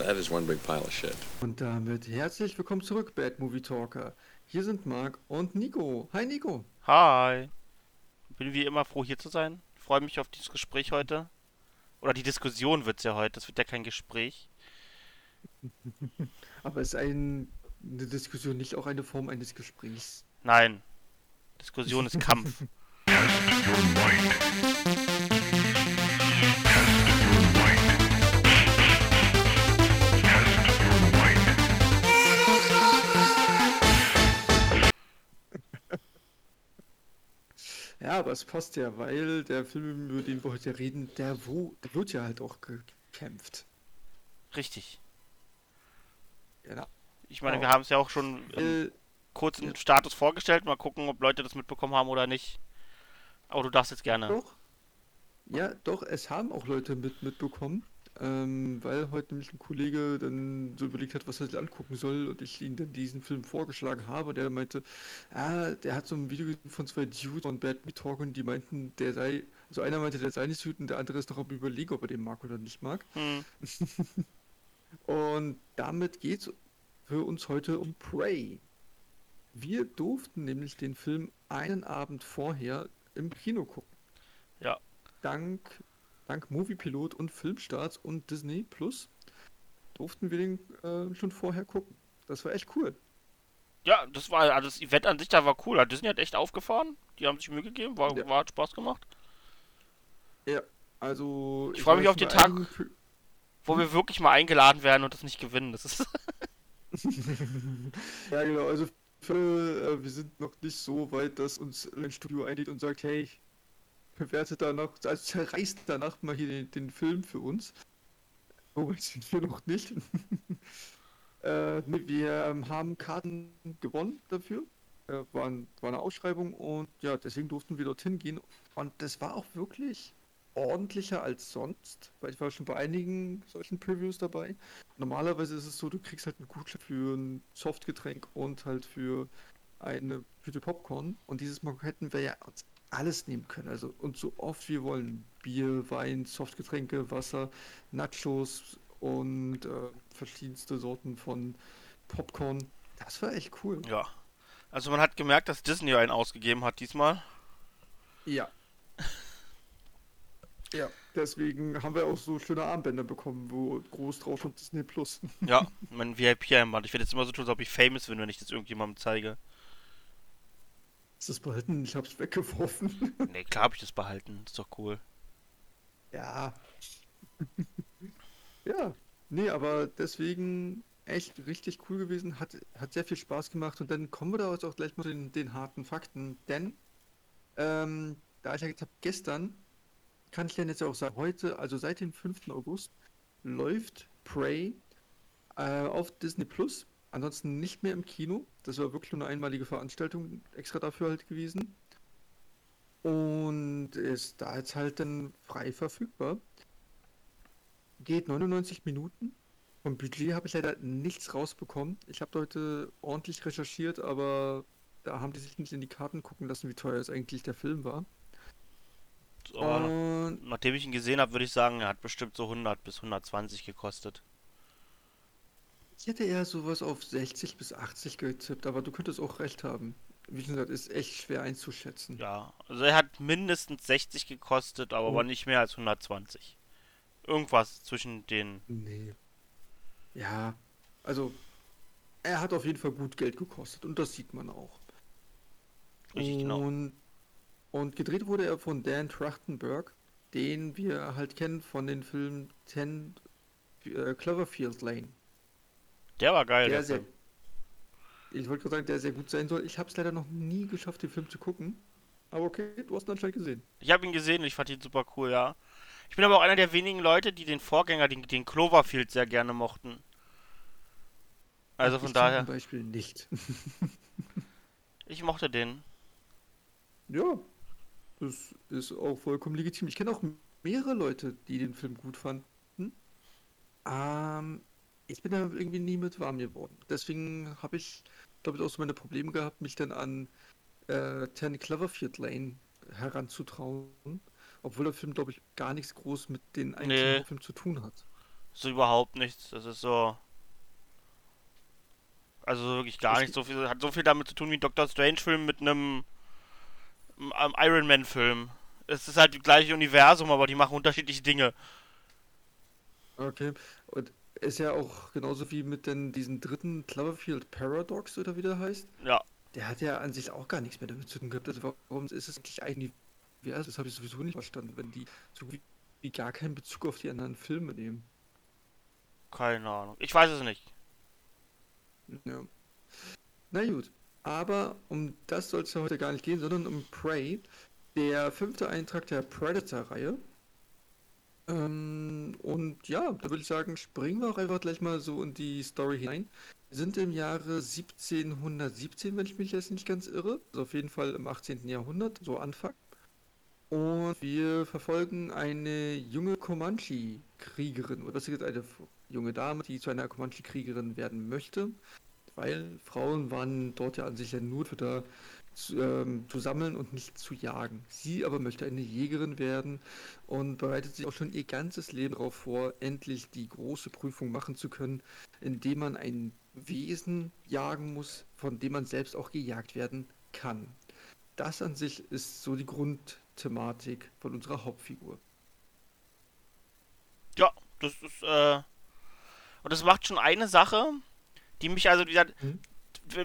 That is one big pile of shit. Und damit herzlich willkommen zurück, Bad Movie Talker. Hier sind Marc und Nico. Hi Nico. Hi. Bin wie immer froh hier zu sein. Freue mich auf dieses Gespräch heute. Oder die Diskussion wird es ja heute. Das wird ja kein Gespräch. Aber ist ein, eine Diskussion nicht auch eine Form eines Gesprächs? Nein. Diskussion ist Kampf. Ja, aber es passt ja, weil der Film, über den wir heute reden, der, wo, der wird ja halt auch gekämpft. Richtig. Genau. Ich meine, Oh. wir haben es ja auch schon im Äh, kurzen ja. Status vorgestellt. Mal gucken, ob Leute das mitbekommen haben oder nicht. Aber du darfst jetzt gerne. Doch. Ja, doch, es haben auch Leute mit, mitbekommen, ähm, weil heute nämlich ein Kollege dann so überlegt hat, was er sich angucken soll und ich ihm dann diesen Film vorgeschlagen habe. Der meinte, ah, der hat so ein Video von zwei Dudes von Bad Me Talk und die meinten, der sei, also einer meinte, der sei nicht gut und der andere ist noch am überlegen, ob er den mag oder nicht mag. Hm. Und damit geht's für uns heute um Prey. Wir durften nämlich den Film einen Abend vorher im Kino gucken. Ja. Dank, dank Moviepilot und Filmstarts und Disney Plus durften wir den äh, schon vorher gucken. Das war echt cool. Ja, das war also das Event an sich, da war cool. Disney hat echt aufgefahren. Die haben sich Mühe gegeben. War, Ja. war hat Spaß gemacht. Ja, also. Ich freu mich war auf den Tag. Wo wir wirklich mal eingeladen werden und das nicht gewinnen. Das ist. Ja, genau. Also für, äh, wir sind noch nicht so weit, dass uns ein Studio einlädt und sagt, hey, bewertet danach, also zerreißt danach mal hier den, den Film für uns. So weit sind wir noch nicht. äh, wir ähm, haben Karten gewonnen dafür. Äh, war, ein, war eine Ausschreibung und ja, deswegen durften wir dorthin gehen. Und das war auch wirklich ordentlicher als sonst, weil ich war schon bei einigen solchen Previews dabei. Normalerweise ist es so, du kriegst halt einen Gutschein für ein Softgetränk und halt für eine Tüte Popcorn. Und dieses Mal hätten wir ja uns alles nehmen können. Also und so oft wir wollen. Bier, Wein, Softgetränke, Wasser, Nachos und äh, verschiedenste Sorten von Popcorn. Das war echt cool. Ja. Also man hat gemerkt, dass Disney einen ausgegeben hat diesmal. Ja. Ja, deswegen haben wir auch so schöne Armbänder bekommen, wo groß drauf und Disney Plus. Ja, mein VIP-Armband. Ich werde jetzt immer so tun, als ob ich famous bin, wenn ich das irgendjemandem zeige. Ist das behalten? Ich hab's weggeworfen. Nee, klar habe ich das behalten. Ist doch cool. Ja. ja. Nee, aber deswegen echt richtig cool gewesen. Hat, hat sehr viel Spaß gemacht. Und dann kommen wir da jetzt auch gleich mal zu den, den harten Fakten. Denn, ähm, da ich ja gesagt habe, gestern, kann ich dann jetzt auch sagen, heute, also seit dem 5. August, läuft Prey äh, auf Disney Plus. Ansonsten nicht mehr im Kino. Das war wirklich nur eine einmalige Veranstaltung, extra dafür halt gewesen. Und ist da jetzt halt dann frei verfügbar. Geht 99 Minuten. Vom Budget habe ich leider nichts rausbekommen. Ich habe heute ordentlich recherchiert, aber da haben die sich nicht in die Karten gucken lassen, wie teuer es eigentlich der Film war. Aber Und nachdem ich ihn gesehen habe, würde ich sagen, er hat bestimmt so 100 bis 120 gekostet. Ich hätte eher sowas auf 60 bis 80 getippt, aber du könntest auch recht haben. Wie gesagt, ist echt schwer einzuschätzen. Ja, also er hat mindestens 60 gekostet, aber, Oh. nicht mehr als 120. Irgendwas zwischen den. Nee. Ja, also er hat auf jeden Fall gut Geld gekostet und das sieht man auch. Richtig, genau. Und, und gedreht wurde er von Dan Trachtenberg, den wir halt kennen von den Filmen 10 äh, Cloverfield Lane. Der war geil, Der der sehr, ich wollte gerade sagen, der sehr gut sein soll. Ich habe es leider noch nie geschafft, den Film zu gucken. Aber okay, du hast ihn anscheinend gesehen. Ich habe ihn gesehen und ich fand ihn super cool, ja. Ich bin aber auch einer der wenigen Leute, die den Vorgänger, den, den Cloverfield, sehr gerne mochten. Also ich von zum daher, Beispiel nicht. ich mochte den. Ja, das ist auch vollkommen legitim. Ich kenne auch mehrere Leute, die den Film gut fanden. Ähm, ich bin da irgendwie nie mit warm geworden. Deswegen habe ich, glaube ich, auch so meine Probleme gehabt, mich dann an äh, 10 Cloverfield Lane heranzutrauen. Obwohl der Film, glaube ich, gar nichts groß mit den eigentlichen Nee. Hauptfilm zu tun hat. so überhaupt nichts. Das ist so. Also wirklich gar Es nicht so viel. Hat so viel damit zu tun wie ein Doctor Strange-Film mit einem, einem Iron Man-Film. Es ist halt das gleiche Universum, aber die machen unterschiedliche Dinge. Okay. Und ist ja auch genauso wie mit den, diesem dritten Cloverfield Paradox oder wie der heißt. Ja. Der hat ja an sich auch gar nichts mehr damit zu tun gehabt. Also warum ist es eigentlich Universum? Das habe ich sowieso nicht verstanden, wenn die so wie, wie gar keinen Bezug auf die anderen Filme nehmen. Keine Ahnung. Ich weiß es nicht. Ja. Na gut. Aber um das soll es ja heute gar nicht gehen, sondern um Prey, der fünfte Eintrag der Predator-Reihe. Ähm, und ja, da würde ich sagen, springen wir auch einfach gleich mal so in die Story hinein. Wir sind im Jahre 1717, wenn ich mich jetzt nicht ganz irre. Also auf jeden Fall im 18. Jahrhundert, so Anfang. Und wir verfolgen eine junge Comanche-Kriegerin, oder besser gesagt eine junge Dame, die zu einer Comanche-Kriegerin werden möchte. Weil Frauen waren dort ja an sich ja nur für da zu, ähm, zu sammeln und nicht zu jagen. Sie aber möchte eine Jägerin werden und bereitet sich auch schon ihr ganzes Leben darauf vor, endlich die große Prüfung machen zu können, indem man ein Wesen jagen muss, von dem man selbst auch gejagt werden kann. Das an sich ist so die Grundthematik von unserer Hauptfigur. Ja, das ist, äh. Und das macht schon eine Sache, die mich also, wie gesagt, Mhm.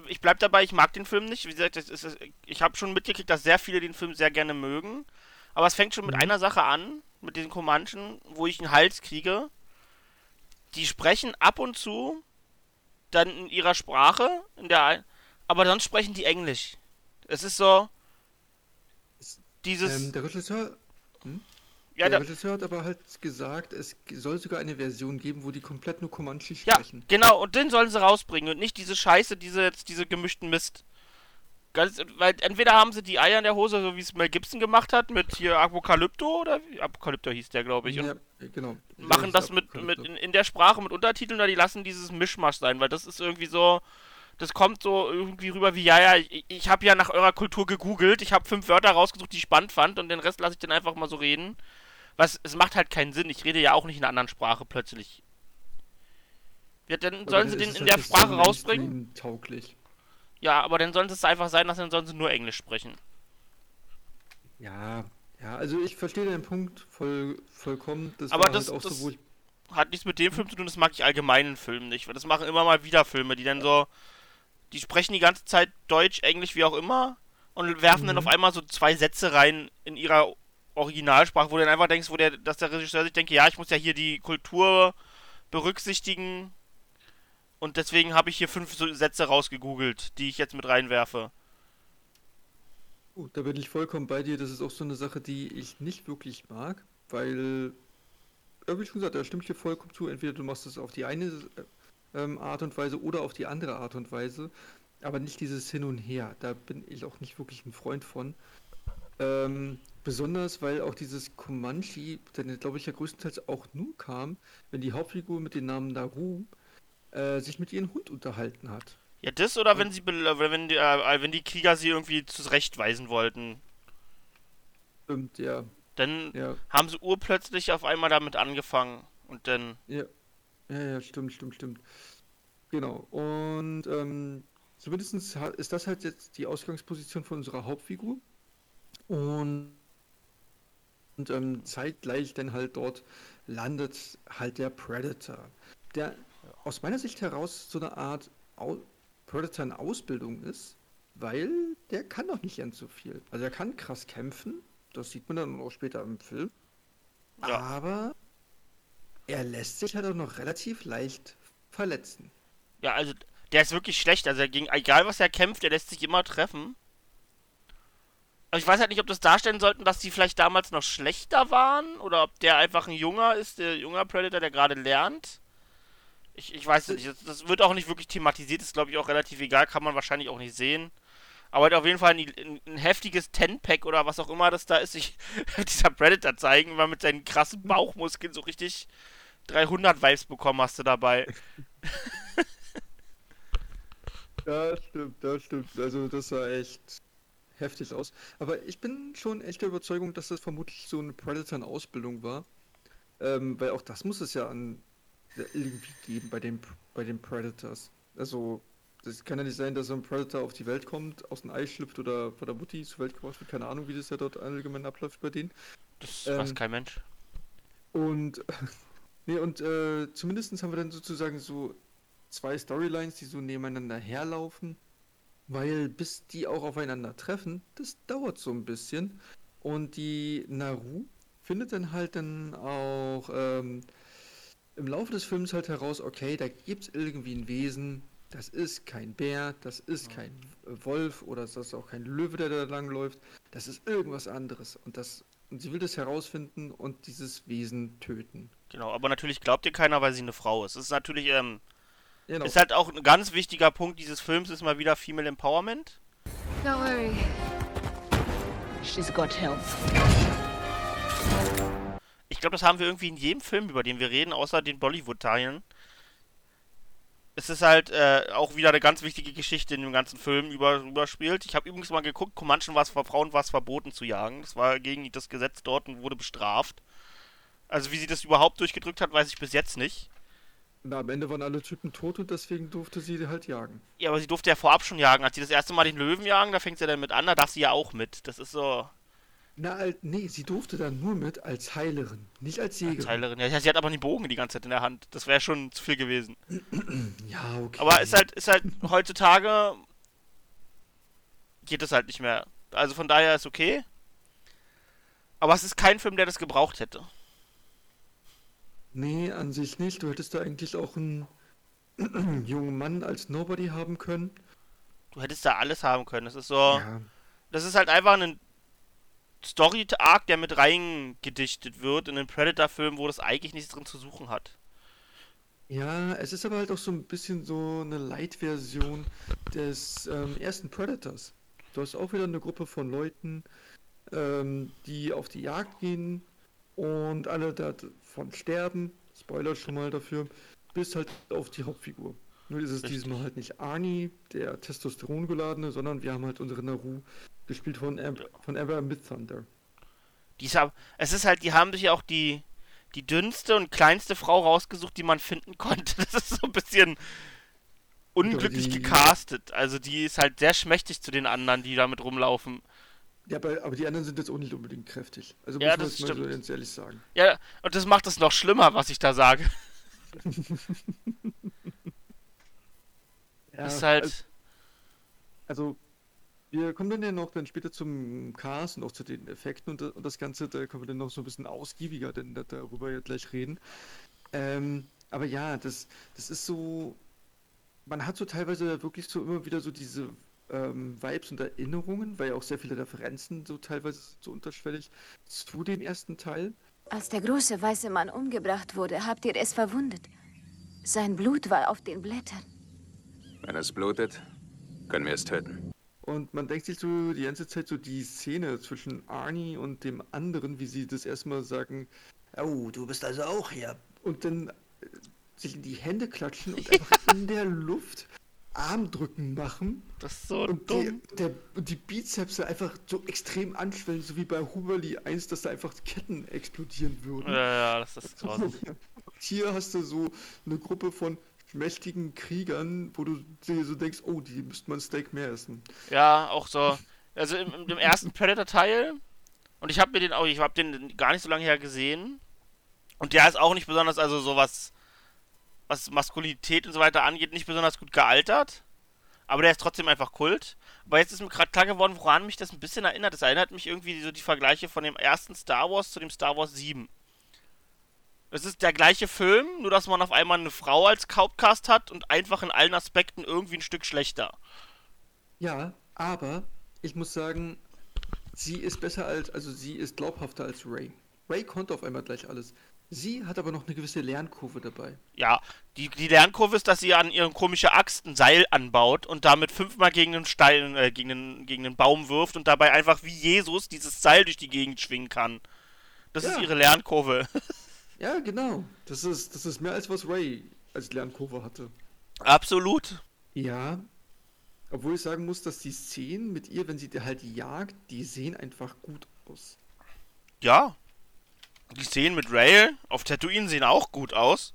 Ich bleib dabei, ich mag den Film nicht. Wie gesagt, ist, ich habe schon mitgekriegt, dass sehr viele den Film sehr gerne mögen. Aber es fängt schon mit Mhm. einer Sache an, mit den Comanchen, wo ich einen Hals kriege. Die sprechen ab und zu dann in ihrer Sprache, in der, aber sonst sprechen die Englisch. Es ist so Es- dieses, Ähm, der Regisseur, ja, der Regisseur hat aber halt gesagt, es soll sogar eine Version geben, wo die komplett nur Comanche ja, sprechen. genau. Und den sollen sie rausbringen und nicht diese Scheiße, diese jetzt diese gemischten Mist. Ganz, weil entweder haben sie die Eier in der Hose, so wie es Mel Gibson gemacht hat, mit hier Apokalypto oder wie? Apokalypto hieß der, glaube ich. Ja, genau. machen Ja, das mit, mit in, in der Sprache mit Untertiteln oder die lassen dieses Mischmasch sein, weil das ist irgendwie so, das kommt so irgendwie rüber wie, ja, ja, ich, ich habe ja nach eurer Kultur gegoogelt, ich habe fünf Wörter rausgesucht, die ich spannend fand und den Rest lasse ich dann einfach mal so reden. Was, es macht halt keinen Sinn, ich rede ja auch nicht in einer anderen Sprache plötzlich. Ja, dann Aber sollen sie dann den in der Sprache so rausbringen. Mainstream-tauglich. Ja, aber dann sollen sie es einfach sein lassen, dann sollen sie nur Englisch sprechen. Ja, ja, also ich verstehe den Punkt voll, vollkommen. Das Aber das- halt auch das- so, hat nichts mit dem Film zu tun, das mag ich allgemein in Filmen nicht, weil das machen immer mal wieder Filme, die dann so, die sprechen die ganze Zeit Deutsch, Englisch, wie auch immer und werfen dann Mhm. auf einmal so zwei Sätze rein in ihrer Originalsprache, wo du dann einfach denkst, wo der, dass der Regisseur sich denkt, ja, ich muss ja hier die Kultur berücksichtigen und deswegen habe ich hier fünf Sätze rausgegoogelt, die ich jetzt mit reinwerfe. Uh, da bin ich vollkommen bei dir. Das ist auch so eine Sache, die ich nicht wirklich mag, weil, ja, wie schon gesagt, da stimme ich dir vollkommen zu. Entweder du machst es auf die eine äh, ähm, Art und Weise oder auf die andere Art und Weise, aber nicht dieses Hin und Her. Da bin ich auch nicht wirklich ein Freund von. Ähm, besonders, weil auch dieses Comanche, dann glaube ich ja größtenteils auch nur kam, wenn die Hauptfigur mit dem Namen Naru äh, sich mit ihrem Hund unterhalten hat. Ja, das oder wenn sie, wenn die, äh, wenn die Krieger sie irgendwie zurechtweisen wollten, Stimmt, ja, dann ja. haben sie urplötzlich auf einmal damit angefangen. Und dann, Ja, ja, ja, stimmt, stimmt, stimmt. Genau. Und ähm, zumindest ist das halt jetzt die Ausgangsposition von unserer Hauptfigur. Und, und ähm, zeitgleich dann halt dort landet halt der Predator. Der aus meiner Sicht heraus so eine Art Au Predator in Ausbildung ist, weil der kann doch nicht ganz so viel. Also er kann krass kämpfen, das sieht man dann auch später im Film. Ja. Aber er lässt sich halt auch noch relativ leicht verletzen. ja, also, der ist wirklich schlecht. Also, er gegen, egal was er kämpft, der lässt sich immer treffen. Aber ich weiß halt nicht, ob das darstellen sollten, dass die vielleicht damals noch schlechter waren oder ob der einfach ein Junger ist, der junger Predator, der gerade lernt. Ich, ich weiß nicht. Das, das wird auch nicht wirklich thematisiert, ist glaube ich auch relativ egal, kann man wahrscheinlich auch nicht sehen. Aber halt auf jeden Fall ein, ein, heftiges Ten-Pack oder was auch immer das da ist, sich dieser Predator zeigen, weil mit seinen krassen Bauchmuskeln so richtig 300 Vibes bekommen hast du dabei. Ja, stimmt, das stimmt. Also das sah echt heftig aus. Aber ich bin schon echt der Überzeugung, dass das vermutlich so eine Predator in Ausbildung war. Ähm, weil auch das muss es ja an irgendwie geben bei den, bei den Predators. Also, das kann ja nicht sein, dass so ein Predator auf die Welt kommt, aus dem Ei schlüpft oder von der Mutti zur Welt gebracht wird. Keine Ahnung, wie das ja dort allgemein abläuft bei denen. Das ähm, weiß kein Mensch. Und, nee, und äh, zumindest haben wir dann sozusagen so zwei Storylines, die so nebeneinander herlaufen. Weil bis die auch aufeinander treffen, das dauert so ein bisschen. Und die Naru findet dann halt dann auch ähm, im Laufe des Films halt heraus, okay, da gibt es irgendwie ein Wesen, das ist kein Bär, das ist kein Wolf oder das ist auch kein Löwe, der da langläuft, das ist irgendwas anderes. Und das und sie will das herausfinden und dieses Wesen töten. Genau, aber natürlich glaubt ihr keiner, weil sie eine Frau ist. Es ist natürlich, ähm, genau. ist halt auch ein ganz wichtiger Punkt dieses Films, ist mal wieder Female Empowerment. Don't worry. She's got help. Ich glaube, das haben wir irgendwie in jedem Film, über den wir reden, außer den Bollywood-Teilen. Es ist halt äh, auch wieder eine ganz wichtige Geschichte in dem ganzen Film über, überspielt. Ich habe übrigens mal geguckt, Comanchen war es vor Frauen war es verboten zu jagen. Das war gegen das Gesetz dort und wurde bestraft. Also wie sie das überhaupt durchgedrückt hat, weiß ich bis jetzt nicht. Na, am Ende waren alle Typen tot und deswegen durfte sie halt jagen. Ja, aber sie durfte ja vorab schon jagen. Als sie das erste Mal den Löwen jagen, da fängt sie dann mit an, da darf sie ja auch mit. Das ist so. Na, nee, sie durfte dann nur mit als Heilerin, nicht als Jägerin. Als Heilerin, ja, sie hat aber einen Bogen die ganze Zeit in der Hand. Das wäre schon zu viel gewesen. ja, okay. Aber ist halt, ist halt heutzutage geht es halt nicht mehr. Also von daher ist okay. Aber es ist kein Film, der das gebraucht hätte. Nee, an sich nicht. Du hättest da eigentlich auch einen jungen Mann als Nobody haben können. Du hättest da alles haben können. Das ist so. Ja. Das ist halt einfach ein Story-Arc, der mit reingedichtet wird in den Predator-Film, wo das eigentlich nichts drin zu suchen hat. Ja, es ist aber halt auch so ein bisschen so eine Light-Version des ähm, ersten Predators. Du hast auch wieder eine Gruppe von Leuten, ähm, die auf die Jagd gehen und alle davon sterben. Spoiler schon mal dafür. Bis halt auf die Hauptfigur. Nur ist es Richtig. diesmal halt nicht Arnie, der Testosteron geladene, sondern wir haben halt unsere Naru, gespielt von, Ab von Ever Mid Thunder. Die ist, es ist halt, die haben sich ja auch die, die dünnste und kleinste Frau rausgesucht, die man finden konnte. Das ist so ein bisschen unglücklich die, gecastet. Also die ist halt sehr schmächtig zu den anderen, die damit rumlaufen. Ja, aber, aber die anderen sind jetzt auch nicht unbedingt kräftig. Also ja, muss man das mal so ganz ehrlich sagen. Ja, und das macht es noch schlimmer, was ich da sage. ja, ist halt. Also, also wir kommen dann ja noch dann später zum Cast und auch zu den Effekten und, und, das Ganze, da können wir dann noch so ein bisschen ausgiebiger denn darüber ja gleich reden. Ähm, aber ja, das, das ist so, man hat so teilweise wirklich so immer wieder so diese ähm, Vibes und Erinnerungen, weil ja auch sehr viele Referenzen so teilweise so unterschwellig zu dem ersten Teil. Als der große weiße Mann umgebracht wurde, habt ihr es verwundet. Sein Blut war auf den Blättern. Wenn es blutet, können wir es töten. Und man denkt sich so die ganze Zeit so die Szene zwischen Arnie und dem anderen, wie sie das erstmal sagen, oh, du bist also auch hier. Und dann äh, sich in die Hände klatschen und einfach in der Luft Armdrücken machen. Das ist so und dumm. Die, der, und die Bizeps einfach so extrem anschwellen, so wie bei Huberly 1, dass da einfach Ketten explodieren würden. Ja, ja, das ist krass. Hier hast du so eine Gruppe von mächtigen Kriegern, wo du dir so denkst, oh, die müsste man Steak mehr essen. Ja, auch so. Also im, im ersten Predator-Teil, und ich habe mir den auch, ich habe den gar nicht so lange her gesehen. Und der ist auch nicht besonders, also sowas, was Maskulinität und so weiter angeht, nicht besonders gut gealtert. Aber der ist trotzdem einfach Kult. Aber jetzt ist mir gerade klar geworden, woran mich das ein bisschen erinnert. Das erinnert mich irgendwie so die Vergleiche von dem ersten Star Wars zu dem Star Wars 7. Es ist der gleiche Film, nur dass man auf einmal eine Frau als Hauptcast hat und einfach in allen Aspekten irgendwie ein Stück schlechter. Ja, aber ich muss sagen, sie ist besser als, also sie ist glaubhafter als Ray. Ray konnte auf einmal gleich alles. Sie hat aber noch eine gewisse Lernkurve dabei. Ja, die, die Lernkurve ist, dass sie an ihren komischen Axt ein Seil anbaut und damit fünfmal gegen einen Stein, äh, gegen einen, gegen einen Baum wirft und dabei einfach wie Jesus dieses Seil durch die Gegend schwingen kann. Das ja. ist ihre Lernkurve. Ja, genau. Das ist, das ist mehr als was Ray als Lernkurve hatte. Absolut. Ja. Obwohl ich sagen muss, dass die Szenen mit ihr, wenn sie halt jagt, die sehen einfach gut aus. Ja. Die Szenen mit Ray auf Tatooine sehen auch gut aus.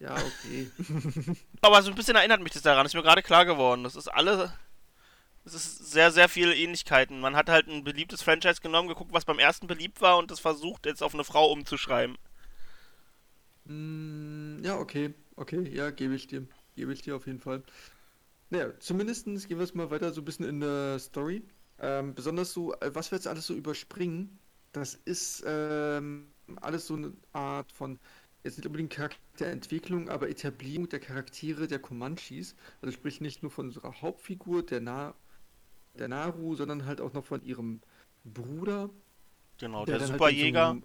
Ja, okay. Aber so ein bisschen erinnert mich das daran, ist mir gerade klar geworden. Das ist alle. Es ist sehr, sehr viele Ähnlichkeiten. Man hat halt ein beliebtes Franchise genommen, geguckt, was beim ersten beliebt war und das versucht jetzt auf eine Frau umzuschreiben. Mm, ja, okay. Okay, ja, gebe ich dir. Gebe ich dir auf jeden Fall. Naja, zumindest gehen wir es mal weiter so ein bisschen in der Story. Ähm, besonders so, äh, was wir jetzt alles so überspringen, das ist ähm, alles so eine Art von, jetzt nicht unbedingt Charakterentwicklung, aber Etablierung der Charaktere der Comanches. Also sprich nicht nur von unserer Hauptfigur, der, Na der Naru, sondern halt auch noch von ihrem Bruder, Genau, der der, halt so Superjäger.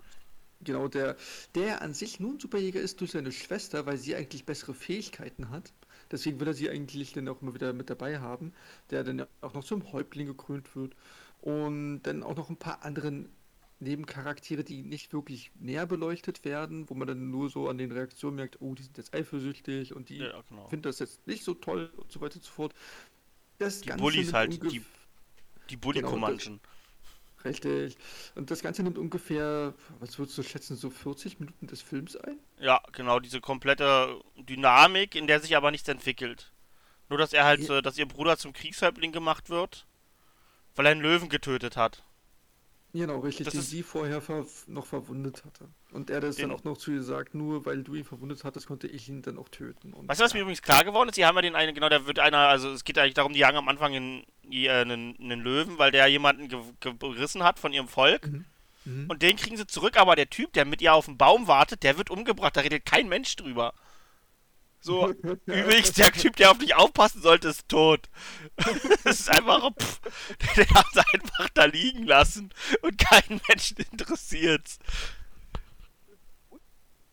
genau, der, der an sich nur ein Superjäger ist durch seine Schwester, weil sie eigentlich bessere Fähigkeiten hat. Deswegen will er sie eigentlich dann auch immer wieder mit dabei haben, der dann auch noch zum Häuptling gekrönt wird. Und dann auch noch ein paar anderen Nebencharaktere, die nicht wirklich näher beleuchtet werden, wo man dann nur so an den Reaktionen merkt, oh, die sind jetzt eifersüchtig und die ja, genau. finden das jetzt nicht so toll und so weiter und so fort. Das Die Bullies halt, die- Die bully Genau. Richtig. Und das Ganze nimmt ungefähr, was würdest du schätzen, so 40 Minuten des Films ein? Ja, genau, diese komplette Dynamik, in der sich aber nichts entwickelt. Nur, dass er halt, Ja. äh, dass ihr Bruder zum Kriegshäuptling gemacht wird, weil er einen Löwen getötet hat. Genau, richtig, Das den sie vorher ver noch verwundet hatte. Und er das Den- dann auch noch zu ihr sagt, nur weil du ihn verwundet hattest, konnte ich ihn dann auch töten. Und Weißt du, was mir übrigens klar geworden ist? Die haben ja den einen, genau, der wird einer, also es geht eigentlich darum, die jagen am Anfang einen, äh, einen, einen Löwen, weil der jemanden ge gerissen hat von ihrem Volk. Mhm. Und den kriegen sie zurück, aber der Typ, der mit ihr auf dem Baum wartet, der wird umgebracht, da redet kein Mensch drüber. So, übrigens, der Typ, der auf dich aufpassen sollte, ist tot. Das ist einfach, pff, den haben sie einfach da liegen lassen und keinen Menschen interessiert's.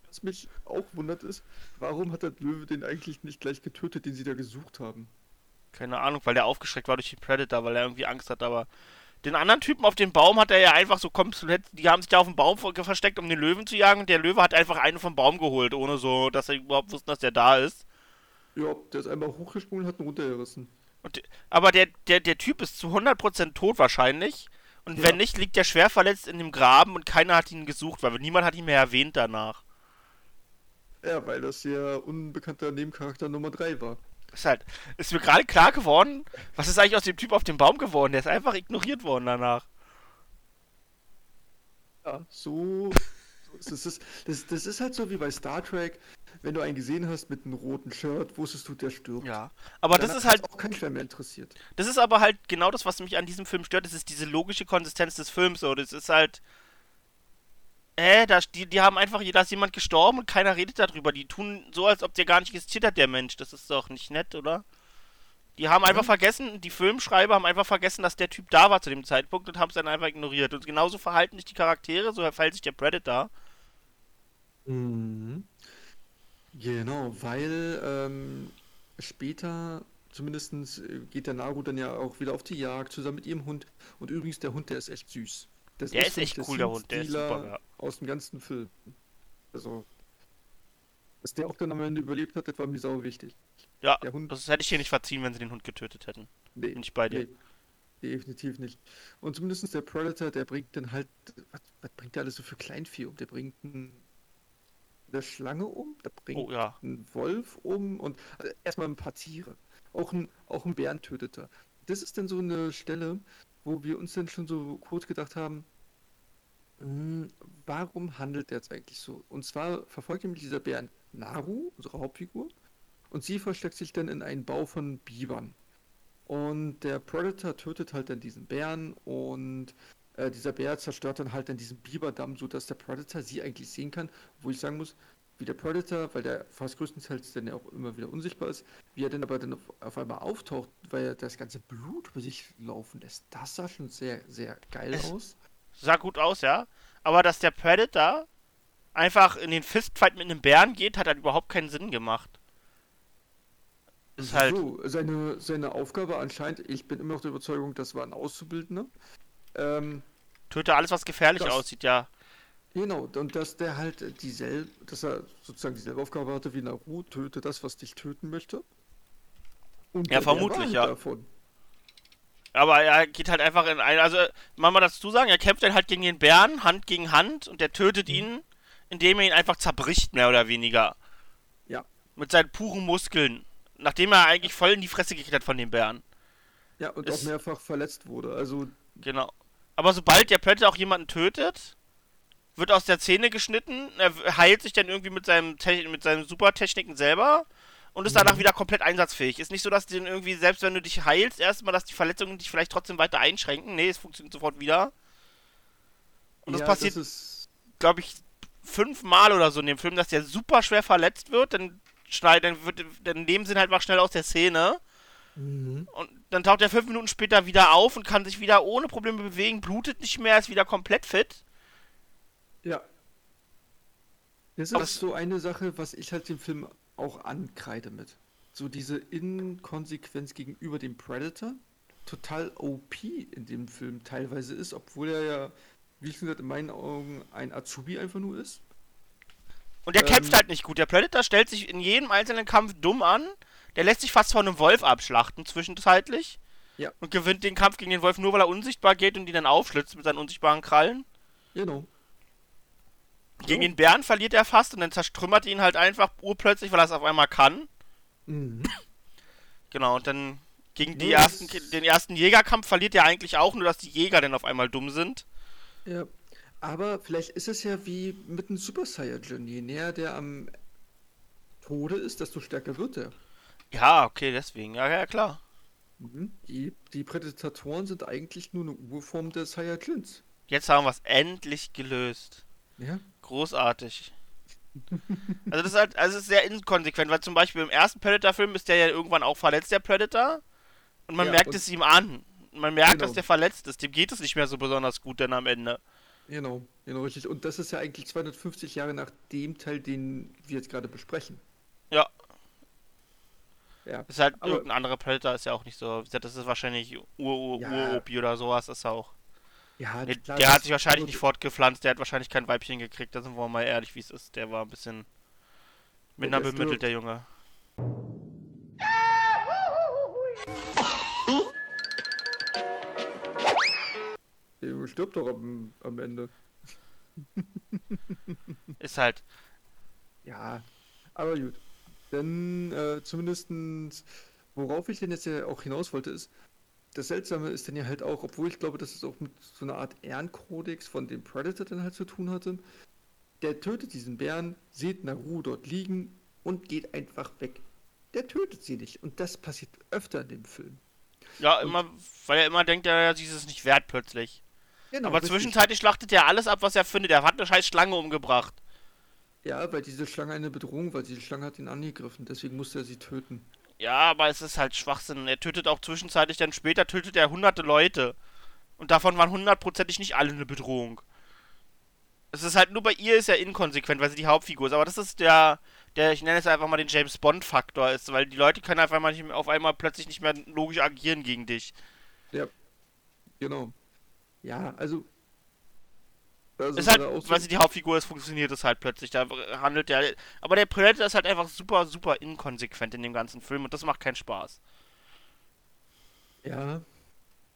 Was mich auch wundert ist, warum hat der Löwe den eigentlich nicht gleich getötet, den sie da gesucht haben? Keine Ahnung, weil der aufgeschreckt war durch die Predator, weil er irgendwie Angst hat, aber den anderen Typen auf dem Baum hat er ja einfach so komplett, die haben sich da auf dem Baum ver- versteckt, um den Löwen zu jagen und der Löwe hat einfach einen vom Baum geholt, ohne so, dass er überhaupt wusste, dass der da ist. Ja, der ist einmal hochgesprungen und hat ihn runtergerissen. Und, aber der, der, der Typ ist zu 100% tot wahrscheinlich. Und Ja. wenn nicht, liegt er schwer verletzt in dem Graben und keiner hat ihn gesucht, weil niemand hat ihn mehr erwähnt danach. Ja, weil das ja unbekannter Nebencharakter Nummer 3 war. Ist halt, ist mir gerade klar geworden, was ist eigentlich aus dem Typ auf dem Baum geworden? Der ist einfach ignoriert worden danach. Ja, so. so ist es. Das, das, ist halt so wie bei Star Trek. Wenn du einen gesehen hast mit einem roten Shirt, wusstest du, der stirbt. Ja. Aber das ist halt, auch kein Schwein mehr interessiert. das ist aber halt genau das, was mich an diesem Film stört. Das ist diese logische Konsistenz des Films. So, das ist halt. Äh, da, die, die haben einfach, da ist jemand gestorben und keiner redet darüber. Die tun so, als ob der gar nicht existiert hat, der Mensch. Das ist doch nicht nett, oder? Die haben einfach vergessen, die Filmschreiber haben einfach vergessen, dass der Typ da war zu dem Zeitpunkt und haben es dann einfach ignoriert. Und genauso verhalten sich die Charaktere, so verhält sich der Predator. Mhm. Genau, weil ähm, später zumindest geht der Naru dann ja auch wieder auf die Jagd zusammen mit ihrem Hund. Und übrigens, der Hund, der ist echt süß. Das Der ist echt cool, der Hund, der ist super, ja. Aus dem ganzen Film. Also, dass der auch dann am Ende überlebt hat, das war mir sau wichtig. Ja, Der Hund- das hätte ich dir nicht verziehen, wenn sie den Hund getötet hätten. Nee, Bin ich bei dir. nee, definitiv nicht. Und zumindest der Predator, der bringt dann halt, was, was bringt der alles so für Kleinvieh um? Der bringt einen, eine Schlange um, der bringt Oh ja. einen Wolf um und also erstmal ein paar Tiere. Auch ein, auch ein Bären tötet er. Das ist dann so eine Stelle, wo wir uns dann schon so kurz gedacht haben, hm, warum handelt er jetzt eigentlich so? Und zwar verfolgt nämlich dieser Bär Naru, unsere Hauptfigur, und sie versteckt sich dann in einen Bau von Bibern. Und der Predator tötet halt dann diesen Bären und äh, dieser Bär zerstört dann halt dann diesen Biberdamm, sodass der Predator sie eigentlich sehen kann, wo ich sagen muss, wie der Predator, weil der fast größtenteils dann ja auch immer wieder unsichtbar ist, wie er dann aber dann auf, auf einmal auftaucht, weil er das ganze Blut über sich laufen lässt. Das sah schon sehr, sehr geil Es- aus. Sah gut aus, ja. Aber dass der Predator einfach in den Fistfight mit einem Bären geht, hat halt überhaupt keinen Sinn gemacht. Ist halt. So, seine, seine Aufgabe anscheinend, ich bin immer noch der Überzeugung, das war ein Auszubildender. Ähm, Töte alles, was gefährlich Das- aussieht, ja. Genau, und dass der halt dieselbe, dass er sozusagen dieselbe Aufgabe hatte wie Naru, töte das, was dich töten möchte. Und Ja, vermutlich, ja. Davon. Aber er geht halt einfach in ein. Also, man mal dazu sagen, er kämpft dann halt gegen den Bären, Hand gegen Hand, und der tötet ihn, indem er ihn einfach zerbricht, mehr oder weniger. Ja, Mit seinen puren Muskeln. Nachdem er eigentlich voll in die Fresse gekriegt hat von den Bären. Ja, und Ist- auch mehrfach verletzt wurde. Also, Genau. Aber sobald der Predator auch jemanden tötet, wird aus der Zähne geschnitten, er heilt sich dann irgendwie mit seinem Te mit seinen Supertechniken selber und ist danach wieder komplett einsatzfähig. Ist nicht so, dass den irgendwie, selbst wenn du dich heilst, erstmal, dass die Verletzungen dich vielleicht trotzdem weiter einschränken. Nee, es funktioniert sofort wieder. Und das ja, passiert, Das ist, glaube ich, fünfmal oder so in dem Film, dass der super schwer verletzt wird, dann schneidet, dann wird, dann nehmen sie ihn halt mal schnell aus der Szene. Mhm. Und dann taucht er fünf Minuten später wieder auf und kann sich wieder ohne Probleme bewegen, blutet nicht mehr, ist wieder komplett fit. Ja. Das ist Aber das- so eine Sache, was ich halt dem Film auch ankreide mit. So diese Inkonsequenz gegenüber dem Predator. Total OP in dem Film teilweise ist, obwohl er ja, wie schon gesagt, in meinen Augen ein Azubi einfach nur ist. Und der Ähm. kämpft halt nicht gut. Der Predator stellt sich in jedem einzelnen Kampf dumm an. Der lässt sich fast von einem Wolf abschlachten zwischenzeitlich. Ja. Und gewinnt den Kampf gegen den Wolf nur, weil er unsichtbar geht und ihn dann aufschlitzt mit seinen unsichtbaren Krallen. Genau. Gegen den Bären verliert er fast und dann zertrümmert er ihn halt einfach urplötzlich, weil er es auf einmal kann. Mhm. Genau, und dann gegen das- ersten, den ersten Jägerkampf verliert er eigentlich auch, nur dass die Jäger dann auf einmal dumm sind. Ja. Aber vielleicht ist es ja wie mit einem Super Saiyajin. Je näher der am Tode ist, desto stärker wird er. Ja, okay, deswegen. Ja, ja, klar. Mhm. Die, die Prädatoren sind eigentlich nur eine Urform des Saiyajins. Jetzt haben wir es endlich gelöst. Ja. Großartig. Also das ist halt, also es ist sehr inkonsequent, weil zum Beispiel im ersten Predator-Film ist der ja irgendwann auch verletzt, der Predator. Und man Ja, merkt und- es ihm an. Man merkt, Genau. dass der verletzt ist. Dem geht es nicht mehr so besonders gut dann am Ende. Genau, genau richtig. Und das ist ja eigentlich 250 Jahre nach dem Teil, den wir jetzt gerade besprechen. Ja. Ja. Ist halt Aber- irgendein anderer Predator, ist ja auch nicht so. Das ist wahrscheinlich Ur-Ur- Ja. Oder sowas, ist auch. Ja, Nee, klar, der hat sich wahrscheinlich nicht fortgepflanzt, der hat wahrscheinlich kein Weibchen gekriegt, da sind wir mal ehrlich, wie es ist. Der war ein bisschen minder der ist bemittelt, der Junge. Der Junge stirbt doch am, am Ende. Ist halt. Ja, aber gut. Dann äh, zumindestens, worauf ich denn jetzt ja auch hinaus wollte, ist, das Seltsame ist dann ja halt auch, obwohl ich glaube, dass es auch mit so einer Art Ehrenkodex von dem Predator dann halt zu tun hatte, der tötet diesen Bären, sieht Naru dort liegen und geht einfach weg. Der tötet sie nicht. Und das passiert öfter in dem Film. Ja, Und- immer, weil er immer denkt, ja, sie ist es nicht wert plötzlich. Genau, Aber zwischenzeitlich schlachtet er alles ab, was er findet. Er hat eine scheiß Schlange umgebracht. Ja, weil diese Schlange eine Bedrohung war. Diese Schlange hat ihn angegriffen, deswegen musste er sie töten. Ja, aber es ist halt Schwachsinn. Er tötet auch zwischenzeitlich, dann später tötet er hunderte Leute. Und davon waren hundertprozentig nicht alle eine Bedrohung. Es ist halt nur bei ihr ist er inkonsequent, weil sie die Hauptfigur ist. Aber das ist der, der, ich nenne es einfach mal den James Bond-Faktor ist, weil die Leute können einfach mal nicht auf einmal plötzlich nicht mehr logisch agieren gegen dich. Genau. Ja, also. Also ist halt, war weil sie die Hauptfigur ist, funktioniert es halt plötzlich. Da handelt der. Aber der Predator ist halt einfach super, super inkonsequent in dem ganzen Film und das macht keinen Spaß. Ja,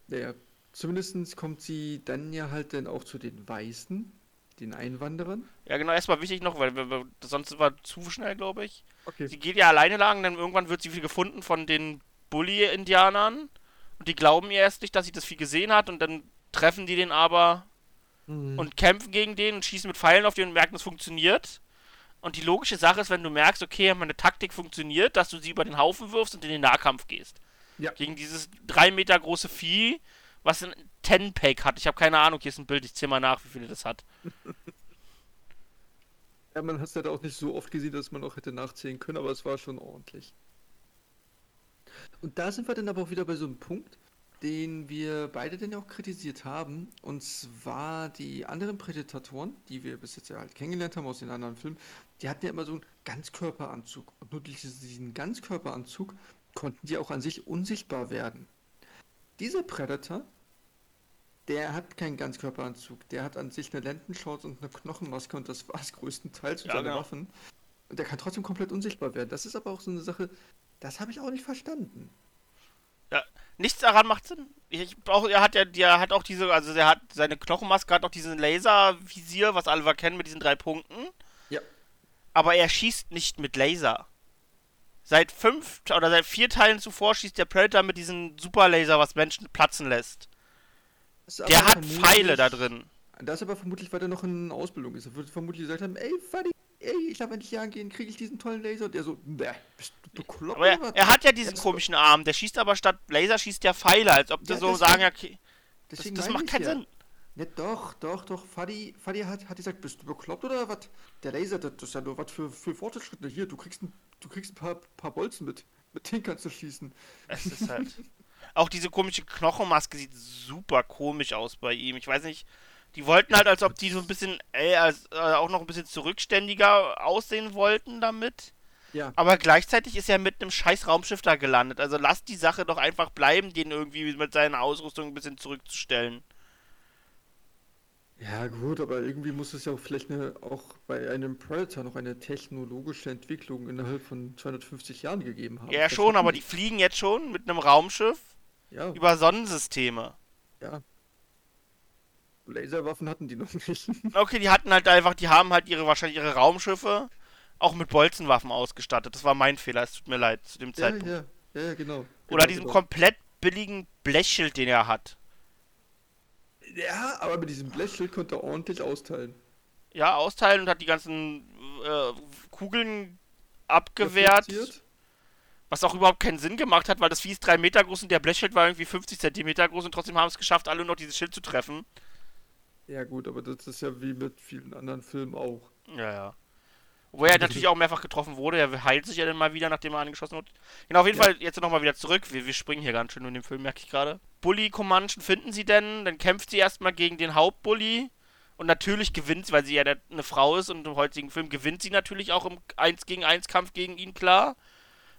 ja. Zumindest kommt sie dann ja halt dann auch zu den Weißen, den Einwanderern. Ja, genau, erstmal wichtig noch, weil wir, wir, sonst wir zu schnell, glaube ich. Okay. Sie geht ja alleine lang, dann irgendwann wird sie wieder gefunden von den Bully-Indianern. Und die glauben ihr erst nicht, dass sie das Vieh gesehen hat. Und dann treffen die den aber Mhm. und kämpfen gegen den und schießen mit Pfeilen auf den und merken, es funktioniert. Und die logische Sache ist, wenn du merkst, okay, meine Taktik funktioniert, dass du sie über den Haufen wirfst und in den Nahkampf gehst. Ja. Gegen dieses drei Meter große Vieh, was ein Ten-Pack hat. Ich habe keine Ahnung, hier ist ein Bild, ich zähl mal nach, wie viele das hat. ja, man hat es halt auch nicht so oft gesehen, dass man auch hätte nachzählen können, aber es war schon ordentlich. Und da sind wir dann aber auch wieder bei so einem Punkt, den wir beide dann ja auch kritisiert haben. Und zwar die anderen Prädatoren, die wir bis jetzt ja halt kennengelernt haben aus den anderen Filmen, die hatten ja immer so einen Ganzkörperanzug. Und nur durch diesen Ganzkörperanzug konnten die auch an sich unsichtbar werden. Dieser Predator, der hat keinen Ganzkörperanzug. Der hat an sich eine Lendenshorts und eine Knochenmaske und das war es größtenteils und Ja, seine genau. Waffen. Und der kann trotzdem komplett unsichtbar werden. Das ist aber auch so eine Sache, das habe ich auch nicht verstanden. Nichts daran macht Sinn. Ich brauche, er hat ja, der hat auch diese, also der hat seine Knochenmaske hat auch diesen Laservisier, was alle kennen mit diesen drei Punkten. Ja. Aber er schießt nicht mit Laser. Seit fünf oder seit vier Teilen zuvor schießt der Predator mit diesem Superlaser, was Menschen platzen lässt. Ist Der hat Pfeile da drin. Das aber vermutlich, weil er noch in Ausbildung ist. Er wird vermutlich gesagt haben, ey, Fuddy, ey, ich darf endlich jagen gehen, kriege ich diesen tollen Laser. Und der so, ne, bist du bekloppt Aber er, er hat ja diesen Das- komischen Arm. Der schießt aber statt Laser schießt der Pfeile, als ob die Ja, so das- sagen, okay, das, das macht keinen ja. Sinn. Ne, doch, doch, doch. Fuddy, Fuddy hat, hat gesagt, bist du bekloppt oder was? Der Laser, das ist ja nur was für, für Fortschritte. Hier, du kriegst ein, du kriegst ein paar, paar Bolzen mit. Mit denen kannst du schießen. Es ist halt. Auch diese komische Knochenmaske sieht super komisch aus bei ihm. Ich weiß nicht. Die wollten halt, als ob die so ein bisschen, ey, als, äh, auch noch ein bisschen zurückständiger aussehen wollten damit. Ja. Aber gleichzeitig ist er mit einem scheiß Raumschiff da gelandet. Also lasst die Sache doch einfach bleiben, den irgendwie mit seiner Ausrüstung ein bisschen zurückzustellen. Ja, gut, aber irgendwie muss es ja auch vielleicht eine, auch bei einem Predator noch eine technologische Entwicklung innerhalb von 250 Jahren gegeben haben. Ja, Das schon, aber die fliegen jetzt schon mit einem Raumschiff Ja, über Sonnensysteme. ja. Laserwaffen hatten die noch nicht. Okay, die hatten halt einfach, die haben halt ihre wahrscheinlich ihre Raumschiffe auch mit Bolzenwaffen ausgestattet. Das war mein Fehler, es tut mir leid zu dem ja, Zeitpunkt. ja, ja, ja, genau. Oder genau, diesem genau. komplett billigen Blechschild, den er hat. Ja, aber mit diesem Blechschild konnte er ordentlich austeilen. Ja, austeilen und hat die ganzen äh, Kugeln abgewehrt. Reflektiert. Was auch überhaupt keinen Sinn gemacht hat, weil das Vieh ist 3 Meter groß und der Blechschild war irgendwie 50 Zentimeter groß und trotzdem haben es geschafft, alle noch dieses Schild zu treffen. Ja, gut, aber das ist ja wie mit vielen anderen Filmen auch. Ja, ja. Wo er natürlich auch mehrfach getroffen wurde. Er heilt sich ja dann mal wieder, nachdem er angeschossen wird. Genau, auf jeden Ja. Fall jetzt nochmal wieder zurück. Wir, wir springen hier ganz schön in dem Film, merke ich gerade. Bully Comanchen finden sie denn. Dann kämpft sie erstmal gegen den Hauptbully. Und natürlich gewinnt sie, weil sie ja eine Frau ist und im heutigen Film gewinnt sie natürlich auch im 1 gegen 1 Kampf gegen ihn, klar.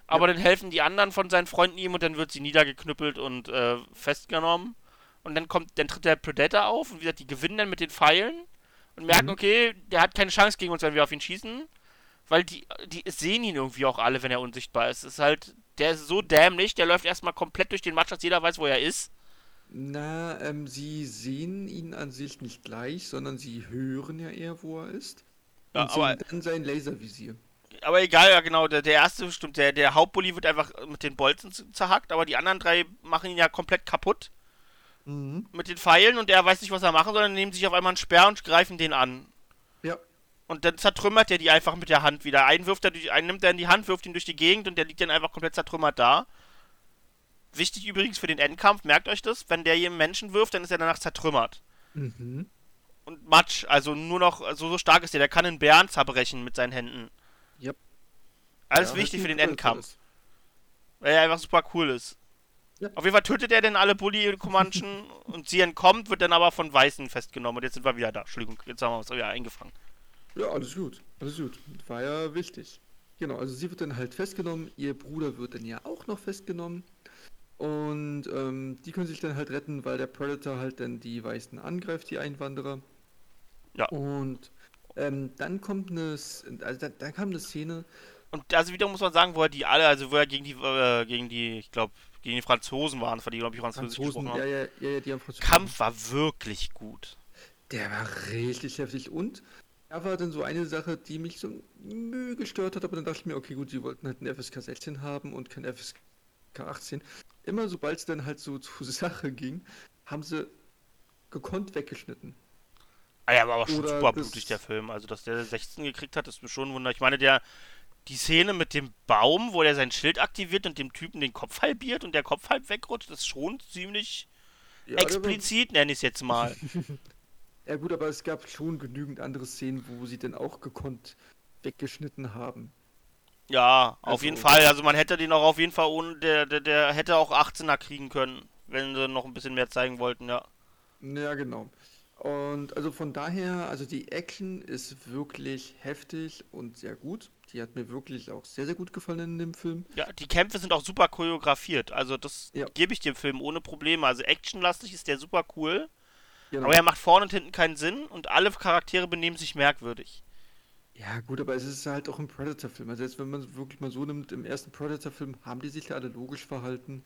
Aber dann helfen die anderen von seinen Freunden ihm und dann wird sie niedergeknüppelt und äh, festgenommen. Und dann kommt, dann tritt der Predator auf und wie gesagt, die gewinnen dann mit den Pfeilen und merken, Mhm. okay, der hat keine Chance gegen uns, wenn wir auf ihn schießen. Weil die, die sehen ihn irgendwie auch alle, wenn er unsichtbar ist. Es ist halt, der ist so dämlich, der läuft erstmal komplett durch den Matsch, dass jeder weiß, wo er ist. Na, ähm, sie sehen ihn an sich nicht gleich, sondern sie hören ja eher, wo er ist. Ja, und aber- dann sein Laservisier. Aber egal, ja genau, der, der erste, stimmt, der, der Hauptbully wird einfach mit den Bolzen zerhackt, aber die anderen drei machen ihn ja komplett kaputt Mhm. mit den Pfeilen und er weiß nicht, was er machen soll, dann nehmen sie sich auf einmal einen Speer und greifen den an. Ja. Und dann zertrümmert er die einfach mit der Hand wieder. Einen wirft er durch, einen nimmt er in die Hand, wirft ihn durch die Gegend und der liegt dann einfach komplett zertrümmert da. Wichtig übrigens für den Endkampf, merkt euch das, wenn der hier einen Menschen wirft, dann ist er danach zertrümmert. Mhm. Und Matsch, also nur noch, also so stark ist der, der kann einen Bären zerbrechen mit seinen Händen. Yep. Alles Ja, wichtig für den Endkampf, Predator weil er einfach super cool ist. Ja. Auf jeden Fall tötet er denn alle Bully-Comanchen und sie entkommt, wird dann aber von Weißen festgenommen. Und jetzt sind wir wieder da. Entschuldigung, jetzt haben wir uns wieder eingefangen. Ja, alles gut. Alles gut. War ja wichtig. Genau, also sie wird dann halt festgenommen, ihr Bruder wird dann ja auch noch festgenommen. Und ähm, die können sich dann halt retten, weil der Predator halt dann die Weißen angreift, die Einwanderer. Ja. Und ähm, dann kommt eine, also da, da kam eine Szene, Und also wieder muss man sagen, wo er die alle, also wo er gegen die, äh, gegen die, ich glaube, gegen die Franzosen waren, von die, glaube ich, Französisch Franzosen, gesprochen ja, haben. ja, ja, ja, die haben Franzosen. Kampf war wirklich gut. Der war richtig heftig und da war dann so eine Sache, die mich so müh gestört hat, aber dann dachte ich mir, okay, gut, sie wollten halt ein FSK 16 haben und kein FSK 18. Immer sobald es dann halt so zur Sache ging, haben sie gekonnt weggeschnitten. Ah ja, aber auch schon Oder super blutig, der Film. Also, dass der 16 gekriegt hat, ist mir schon ein Wunder. Ich meine, der, die Szene mit dem Baum, wo er sein Schild aktiviert und dem Typen den Kopf halbiert und der Kopf halb wegrutscht, ist schon ziemlich Ja, explizit, nenne ich es jetzt mal. Ja gut, aber es gab schon genügend andere Szenen, wo sie dann auch gekonnt weggeschnitten haben. Ja, auf Also- jeden Fall. Also man hätte den auch auf jeden Fall ohne, der, der, der hätte auch 18er kriegen können, wenn sie noch ein bisschen mehr zeigen wollten, ja. Ja, genau. Und also von daher, also die Action ist wirklich heftig und sehr gut. Die hat mir wirklich auch sehr, sehr gut gefallen in dem Film. Ja, die Kämpfe sind auch super choreografiert. Also das Ja. gebe ich dem Film ohne Probleme. Also actionlastig ist der super cool, Genau. aber er macht vorne und hinten keinen Sinn und alle Charaktere benehmen sich merkwürdig. Ja, gut, aber es ist halt auch ein Predator-Film. Also jetzt, wenn man es wirklich mal so nimmt, im ersten Predator-Film haben die sich ja alle logisch verhalten.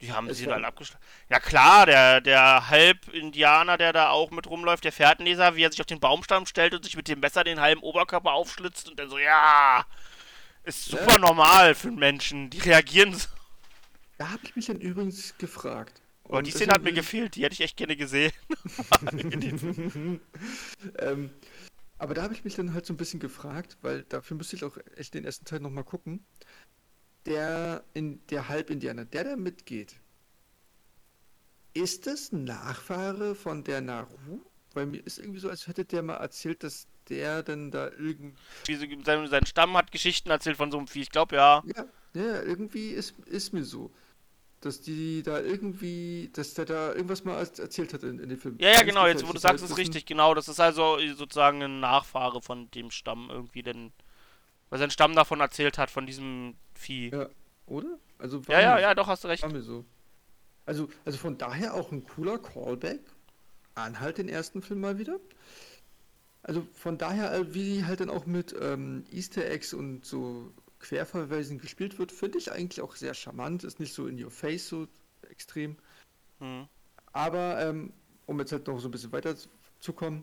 Die haben sie dann abgeschlagen. Ja klar, der, der Halb-Indianer, der da auch mit rumläuft, der Fährtenleser, wie er sich auf den Baumstamm stellt und sich mit dem Messer den halben Oberkörper aufschlitzt und dann so, ja, Ist super normal für einen Menschen. Die reagieren so. Da habe ich mich dann übrigens gefragt. Aber Und die Szene hat mir gefehlt, die hätte ich echt gerne gesehen. ähm, aber da habe ich mich dann halt so ein bisschen gefragt, weil dafür müsste ich auch echt den ersten Teil nochmal gucken. Der, in, der Halbindianer, der da mitgeht, ist das ein Nachfahre von der Naru? Weil mir ist irgendwie so, als hätte der mal erzählt, dass der dann da irgend... Wie so, sein, sein Stamm hat Geschichten erzählt von so einem Vieh. Ich glaube, ja. Ja, ja, irgendwie ist, ist mir so. Dass die da irgendwie, dass der da irgendwas mal erzählt hat in, in dem Film. Ja, ja, genau. Jetzt, wo du sagst, ist richtig. Genau. Das ist also sozusagen ein Nachfahre von dem Stamm irgendwie, denn. Weil sein Stamm davon erzählt hat, von diesem Vieh. Ja, oder? Also Ja, ja, ja, doch, hast du recht. So. Also, also von daher auch ein cooler Callback an halt den ersten Film mal wieder. Also von daher, äh, wie halt dann auch mit ähm, Easter Eggs und so Querverweisen gespielt wird, finde ich eigentlich auch sehr charmant. Ist nicht so in your face so extrem. Hm. Aber ähm, um jetzt halt noch so ein bisschen weiter zu kommen,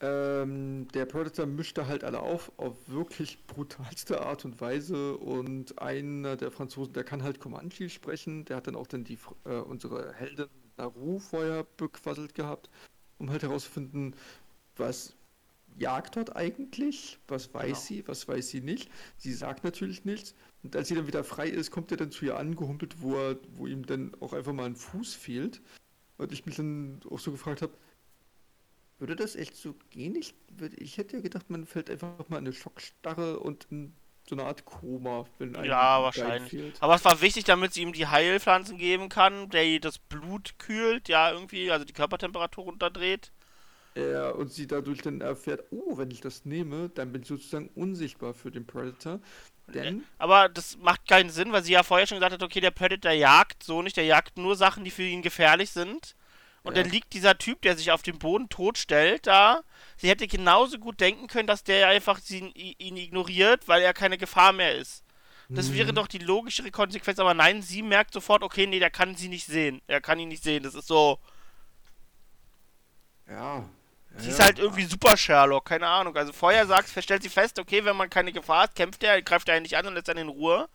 ähm, der Predator mischt da halt alle auf, auf wirklich brutalste Art und Weise. Und einer der Franzosen, der kann halt Comanche sprechen, der hat dann auch dann die äh, unsere Heldin Naru vorher bequasselt gehabt, um halt herauszufinden, was jagt dort eigentlich, was weiß Genau. sie, was weiß sie nicht. Sie sagt natürlich nichts. Und als sie dann wieder frei ist, kommt er dann zu ihr angehumpelt, wo, er, wo ihm dann auch einfach mal ein Fuß fehlt. Und ich mich dann auch so gefragt habe, würde das echt so gehen? Ich, ich hätte ja gedacht, man fällt einfach mal in eine Schockstarre und in so eine Art Koma, Ja, wahrscheinlich. Aber es war wichtig, damit sie ihm die Heilpflanzen geben kann, der das Blut kühlt, ja, irgendwie, also die Körpertemperatur runterdreht. Ja, und sie dadurch dann erfährt, oh, wenn ich das nehme, dann bin ich sozusagen unsichtbar für den Predator. Denn, Aber das macht keinen Sinn, weil sie ja vorher schon gesagt hat, okay, der Predator jagt so nicht, der jagt nur Sachen, die für ihn gefährlich sind. Und Ja. dann liegt dieser Typ, der sich auf dem Boden totstellt, da. Sie hätte genauso gut denken können, dass der einfach sie, ihn ignoriert, weil er keine Gefahr mehr ist. Das wäre doch die logischere Konsequenz, aber nein, sie merkt sofort, okay, nee, der kann sie nicht sehen. Er kann ihn nicht sehen. Das ist so. ja. Sie ja, ist halt irgendwie super Sherlock, keine Ahnung. Also vorher sagt, stellt sie fest, okay, wenn man keine Gefahr hat, kämpft er, greift er ihn nicht an und lässt ihn in Ruhe.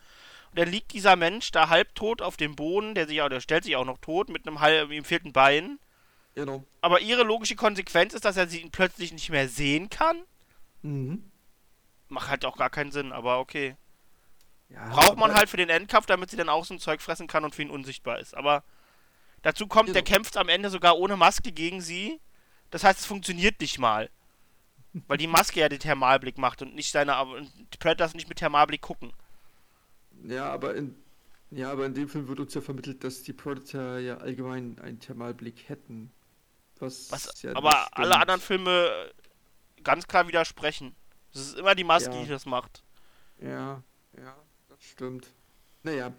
Und dann liegt dieser Mensch da halbtot auf dem Boden, der sich auch, der stellt sich auch noch tot mit einem halb, ihm fehlt ein Bein. Genau. Aber ihre logische Konsequenz ist, dass er sie plötzlich nicht mehr sehen kann. Mhm. Macht halt auch gar keinen Sinn, aber okay. Ja, Braucht man halt für den Endkampf, damit sie dann auch so ein Zeug fressen kann und für ihn unsichtbar ist. Aber dazu kommt, der Genau. kämpft am Ende sogar ohne Maske gegen sie. Das heißt, es funktioniert nicht mal. Weil die Maske ja den Thermalblick macht und nicht seine und die Predators nicht mit Thermalblick gucken. Ja, aber in, ja, aber in dem Film wird uns ja vermittelt, dass die Predator ja allgemein einen Thermalblick hätten. Was, Was ja aber alle anderen Filme ganz klar widersprechen. Es ist immer die Maske, Ja. die das macht. Ja, ja, das stimmt. Naja,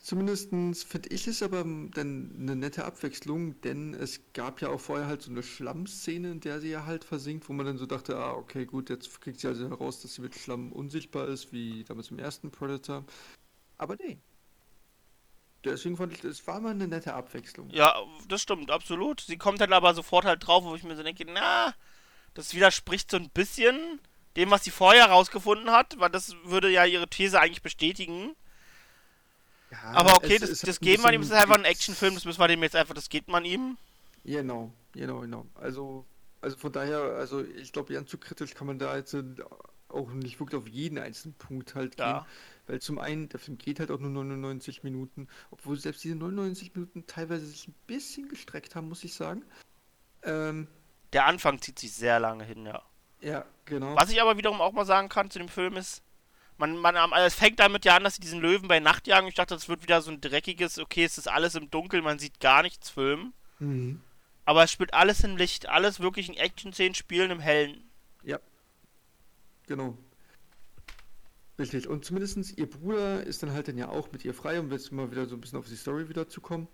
zumindest finde ich es aber dann eine nette Abwechslung, denn es gab ja auch vorher halt so eine Schlammszene, in der sie ja halt versinkt, wo man dann so dachte, ah, okay, gut, jetzt kriegt sie also heraus, dass sie mit Schlamm unsichtbar ist, wie damals im ersten Predator. Aber nee. Deswegen fand ich, es war mal eine nette Abwechslung. Ja, das stimmt, absolut. Sie kommt dann aber sofort halt drauf, wo ich mir so denke, na, das widerspricht so ein bisschen dem, was sie vorher rausgefunden hat, weil das würde ja ihre These eigentlich bestätigen. Ja, Aber okay, es- das, es das geht man ihm, das ist einfach ein Actionfilm, das müssen wir dem jetzt einfach, das geht man ihm. Genau, genau, genau. Also, also von daher, also ich glaube, ganz zu kritisch kann man da jetzt auch nicht wirklich auf jeden einzelnen Punkt halt Ja. gehen. Weil zum einen, der Film geht halt auch nur 99 Minuten, obwohl selbst diese 99 Minuten teilweise sich ein bisschen gestreckt haben, muss ich sagen. Ähm, Der Anfang zieht sich sehr lange hin, ja. ja, genau. Was ich aber wiederum auch mal sagen kann zu dem Film ist, man, man, am- es fängt damit ja an, dass sie diesen Löwen bei Nacht jagen. Ich dachte, das wird wieder so ein dreckiges, okay, es ist alles im Dunkeln, man sieht gar nichts Film. Mhm. Aber es spielt alles im Licht, alles wirklich in Action-Szenen spielen im Hellen. Genau. Richtig. Und zumindestens ihr Bruder ist dann halt dann ja auch mit ihr frei, um jetzt mal wieder so ein bisschen auf die Story wieder zu kommen.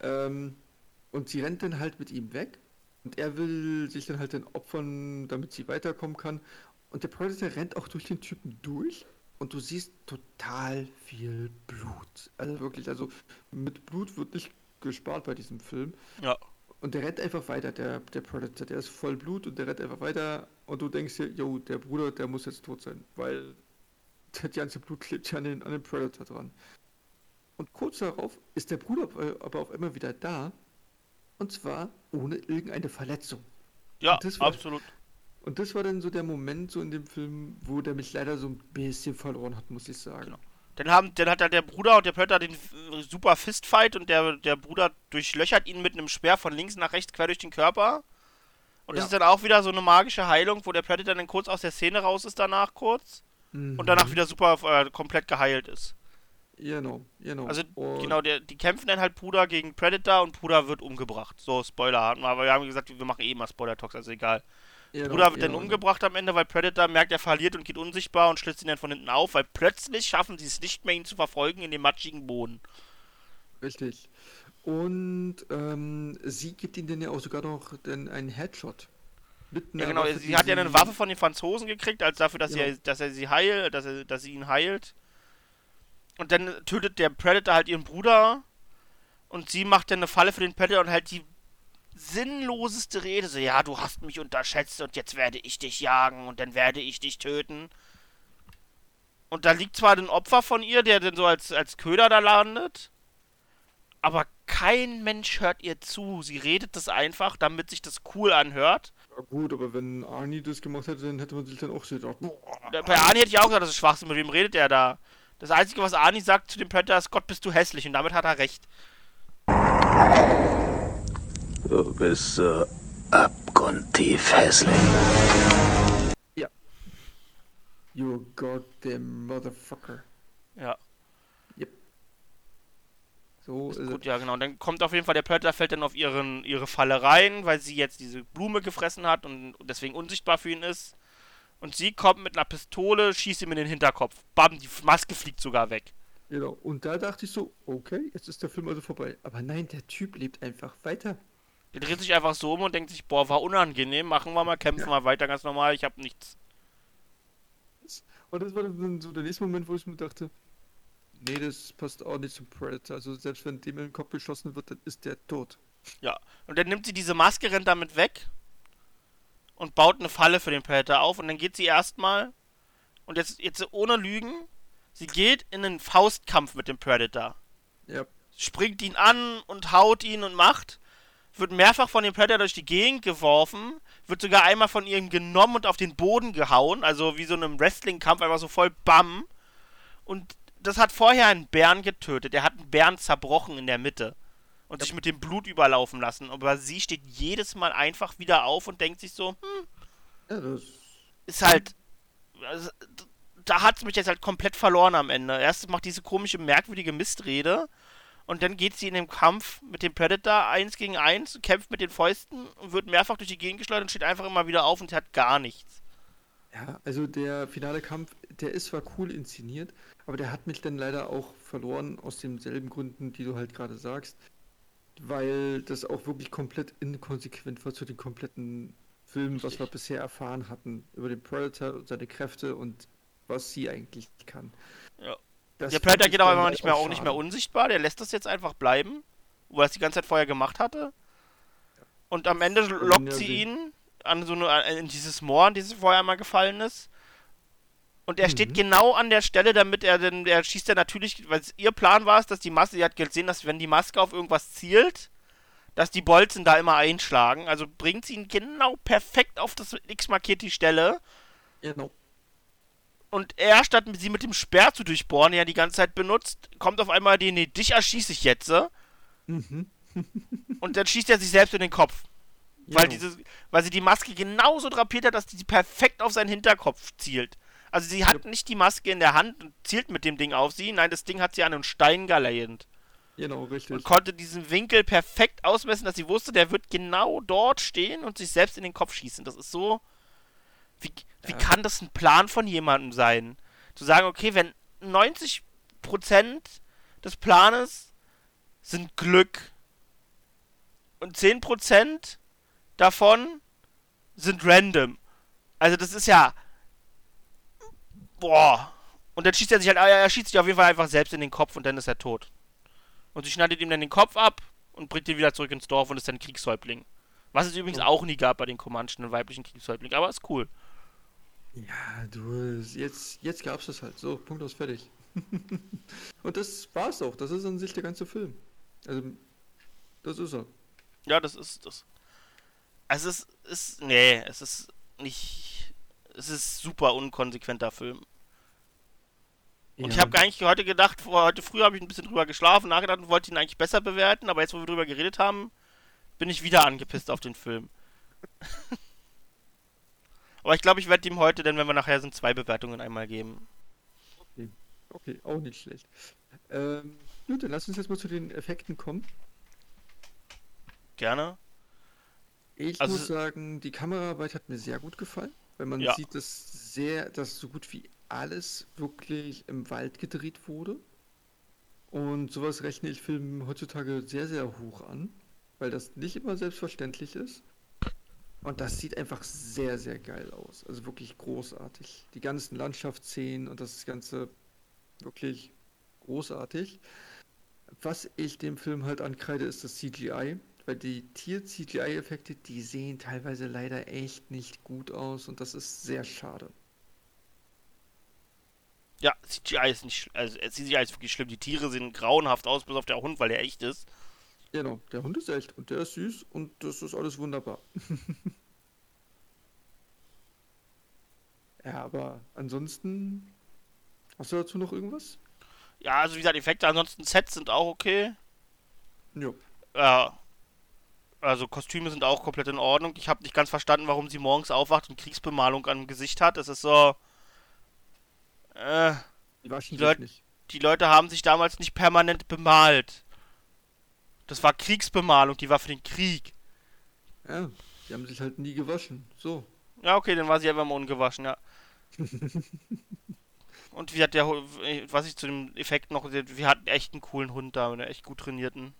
Ähm, und sie rennt dann halt mit ihm weg. Und er will sich dann halt dann opfern, damit sie weiterkommen kann. Und der Predator rennt auch durch den Typen durch. Und du siehst total viel Blut. Also wirklich, also mit Blut wird nicht gespart bei diesem Film. Ja. Und der rennt einfach weiter, der, der Predator, der ist voll Blut und der rennt einfach weiter und du denkst dir, yo, der Bruder, der muss jetzt tot sein, weil das ganze Blut klebt ja an den, an den Predator dran. Und kurz darauf ist der Bruder aber auf einmal wieder da. Und zwar ohne irgendeine Verletzung. Ja, Und das war- absolut. Und das war dann so der Moment so in dem Film, wo der mich leider so ein bisschen verloren hat, muss ich sagen. Genau. Dann, haben, dann hat halt der Bruder und der Predator den äh, super Fistfight und der, der Bruder durchlöchert ihn mit einem Speer von links nach rechts quer durch den Körper. Und das Ja. ist dann auch wieder so eine magische Heilung, wo der Predator dann kurz aus der Szene raus ist danach kurz Mhm. und danach wieder super äh, komplett geheilt ist. Genau, genau. Also Und- genau, der, die kämpfen dann halt Bruder gegen Predator und Bruder wird umgebracht. So, Spoiler hatten wir, aber wir haben gesagt, wir machen eh mal Spoiler-Talks, also egal. genau, Bruder wird dann genau. umgebracht am Ende, weil Predator merkt, er verliert und geht unsichtbar und schlitzt ihn dann von hinten auf, weil plötzlich schaffen sie es nicht mehr, ihn zu verfolgen in dem matschigen Boden. Richtig. Und ähm, sie gibt ihm dann ja auch sogar noch dann einen Headshot. Ja, genau, Waffe, sie hat ja eine Waffe von den Franzosen gekriegt, als dafür, dass, Ja. er, dass er sie heilt, dass er, dass sie ihn heilt. Und dann tötet der Predator halt ihren Bruder und sie macht dann eine Falle für den Predator und halt die sinnloseste Rede, so, ja, du hast mich unterschätzt und jetzt werde ich dich jagen und dann werde ich dich töten. Und da liegt zwar ein Opfer von ihr, der dann so als, als Köder da landet, aber kein Mensch hört ihr zu. Sie redet das einfach, damit sich das cool anhört. Ja, gut, aber wenn Arnie das gemacht hätte, dann hätte man sich dann auch so gedacht, boah, Bei Arnie hätte ich auch gesagt, das ist Schwachsinn. Mit wem redet er da? Das Einzige, was Arnie sagt zu dem Predator ist, Gott, bist du hässlich. Und damit hat er recht. Du bist so abgrundtief hässlich. you goddamn motherfucker. Ja, So ist ist gut, ja, genau. Dann kommt auf jeden Fall, der Predator fällt dann auf ihren, ihre Falle rein, weil sie jetzt diese Blume gefressen hat und deswegen unsichtbar für ihn ist. Und sie kommt mit einer Pistole, schießt ihm in den Hinterkopf. Bam, die Maske fliegt sogar weg. Genau. Und da dachte ich so, okay, jetzt ist der Film also vorbei. Aber nein, der Typ lebt einfach weiter. Der dreht sich einfach so um und denkt sich, boah, war unangenehm, machen wir mal, kämpfen wir weiter, ganz normal, ich hab nichts. Und das war dann so der nächste Moment, wo ich mir dachte, nee, das passt auch nicht zum Predator. Also selbst wenn dem in den Kopf geschossen wird, dann ist der tot. Ja. Und dann nimmt sie diese Maske, rennt damit weg und baut eine Falle für den Predator auf und dann geht sie erstmal und jetzt, jetzt ohne Lügen, sie geht in einen Faustkampf mit dem Predator. Ja, Springt ihn an und haut ihn und macht, wird mehrfach von dem Predator durch die Gegend geworfen, wird sogar einmal von ihm genommen und auf den Boden gehauen, also wie so in einem Wrestling-Kampf, einfach so voll Bam. Und das hat vorher einen Bären getötet. Der hat einen Bären zerbrochen in der Mitte und sich mit dem Blut überlaufen lassen. Aber sie steht jedes Mal einfach wieder auf und denkt sich so, hm, ja das. ist halt. Also, da hat es mich jetzt halt komplett verloren am Ende. Erst macht diese komische, merkwürdige Mistrede. Und dann geht sie in den Kampf mit dem Predator eins gegen eins, kämpft mit den Fäusten und wird mehrfach durch die Gegend geschleudert und steht einfach immer wieder auf und hat gar nichts. Ja, also der finale Kampf, der ist zwar cool inszeniert, aber der hat mich dann leider auch verloren aus denselben Gründen, die du halt gerade sagst. Weil das auch wirklich komplett inkonsequent war zu den kompletten Filmen, was wir bisher erfahren hatten. Über den Predator und seine Kräfte und was sie eigentlich kann. Ja. Das der Predator geht aber nicht mehr, auch nicht mehr unsichtbar. Der lässt das jetzt einfach bleiben, wo er es die ganze Zeit vorher gemacht hatte. Und am Ende lockt sie ihn an so eine, in dieses Moor, in dieses vorher mal gefallen ist. Und er steht Mhm. genau an der Stelle, damit er denn, der schießt er natürlich, weil es ihr Plan war es, dass die Maske, sie hat gesehen, dass wenn die Maske auf irgendwas zielt, dass die Bolzen da immer einschlagen. Also bringt sie ihn genau perfekt auf das X markiert die Stelle. Genau. Und er, statt sie mit dem Speer zu durchbohren, den er die ganze Zeit benutzt, kommt auf einmal die, nee, dich erschieße ich jetzt. äh? Mhm. Und dann schießt er sich selbst in den Kopf. Weil, Genau. diese, weil sie die Maske genauso drapiert hat, dass die perfekt auf seinen Hinterkopf zielt. Also sie hat nicht die Maske in der Hand und zielt mit dem Ding auf sie. Nein, das Ding hat sie an einen Stein geleiert. Genau, richtig. Und konnte diesen Winkel perfekt ausmessen, dass sie wusste, der wird genau dort stehen und sich selbst in den Kopf schießen. Das ist so. Wie, wie Ja. kann das ein Plan von jemandem sein? Zu sagen, okay, wenn 90% des Planes sind Glück und 10% davon sind random. Also das ist ja. Boah. Und dann schießt er sich halt, er er schießt sich auf jeden Fall einfach selbst in den Kopf und dann ist er tot. Und sie schneidet ihm dann den Kopf ab und bringt ihn wieder zurück ins Dorf und ist dann Kriegshäuptling. Was es übrigens auch nie gab bei den Comanchen, einen weiblichen Kriegshäuptling, aber ist cool. Ja, du, jetzt, jetzt gab's das halt. So, Punkt aus fertig. Und das war's auch. Das ist an sich der ganze Film. Also, das ist er. Ja, das ist das. Es ist, nee, es ist nicht, es ist super unkonsequenter Film. Und ich Ja. habe gar nicht heute gedacht, heute früh habe ich ein bisschen drüber geschlafen, nachgedacht und wollte ihn eigentlich besser bewerten, aber jetzt, wo wir drüber geredet haben, bin ich wieder angepisst auf den Film. aber ich glaube, ich werde ihm heute, denn wenn wir nachher sind, zwei Bewertungen einmal geben. Okay, auch nicht schlecht. Ähm, gut, dann lass uns jetzt mal zu den Effekten kommen. Gerne. Ich Also- muss sagen, die Kameraarbeit hat mir sehr gut gefallen, weil man Ja. sieht, dass sehr, dass so gut wie alles wirklich im Wald gedreht wurde. Und sowas rechne ich Filmen heutzutage sehr, sehr hoch an, weil das nicht immer selbstverständlich ist. Und das sieht einfach sehr, sehr geil aus. Also wirklich großartig. Die ganzen Landschaftsszenen und das Ganze wirklich großartig. Was ich dem Film halt ankreide, ist das CGI, weil die Tier-CGI-Effekte, die sehen teilweise leider echt nicht gut aus und das ist sehr schade. Ja, CGI ist nicht, also äh, CGI ist wirklich schlimm. Die Tiere sehen grauenhaft aus, bis auf der Hund, weil der echt ist. Genau, der Hund ist echt und der ist süß und das ist alles wunderbar. ja, aber ansonsten, hast du dazu noch irgendwas? Ja, also wie gesagt, Effekte, ansonsten Sets sind auch okay. Ja. Ja. Also Kostüme sind auch komplett in Ordnung. Ich habe nicht ganz verstanden, warum sie morgens aufwacht und Kriegsbemalung am Gesicht hat. Es ist so. Äh, Die Leut- nicht. die Leute haben sich damals nicht permanent bemalt. Das war Kriegsbemalung, die war für den Krieg. Ja, die haben sich halt nie gewaschen. So. Ja, okay, dann war sie einfach mal ungewaschen, ja. Und wie hat der, was ich zu dem Effekt noch, wir hatten echt einen coolen Hund da, einen echt gut trainierten.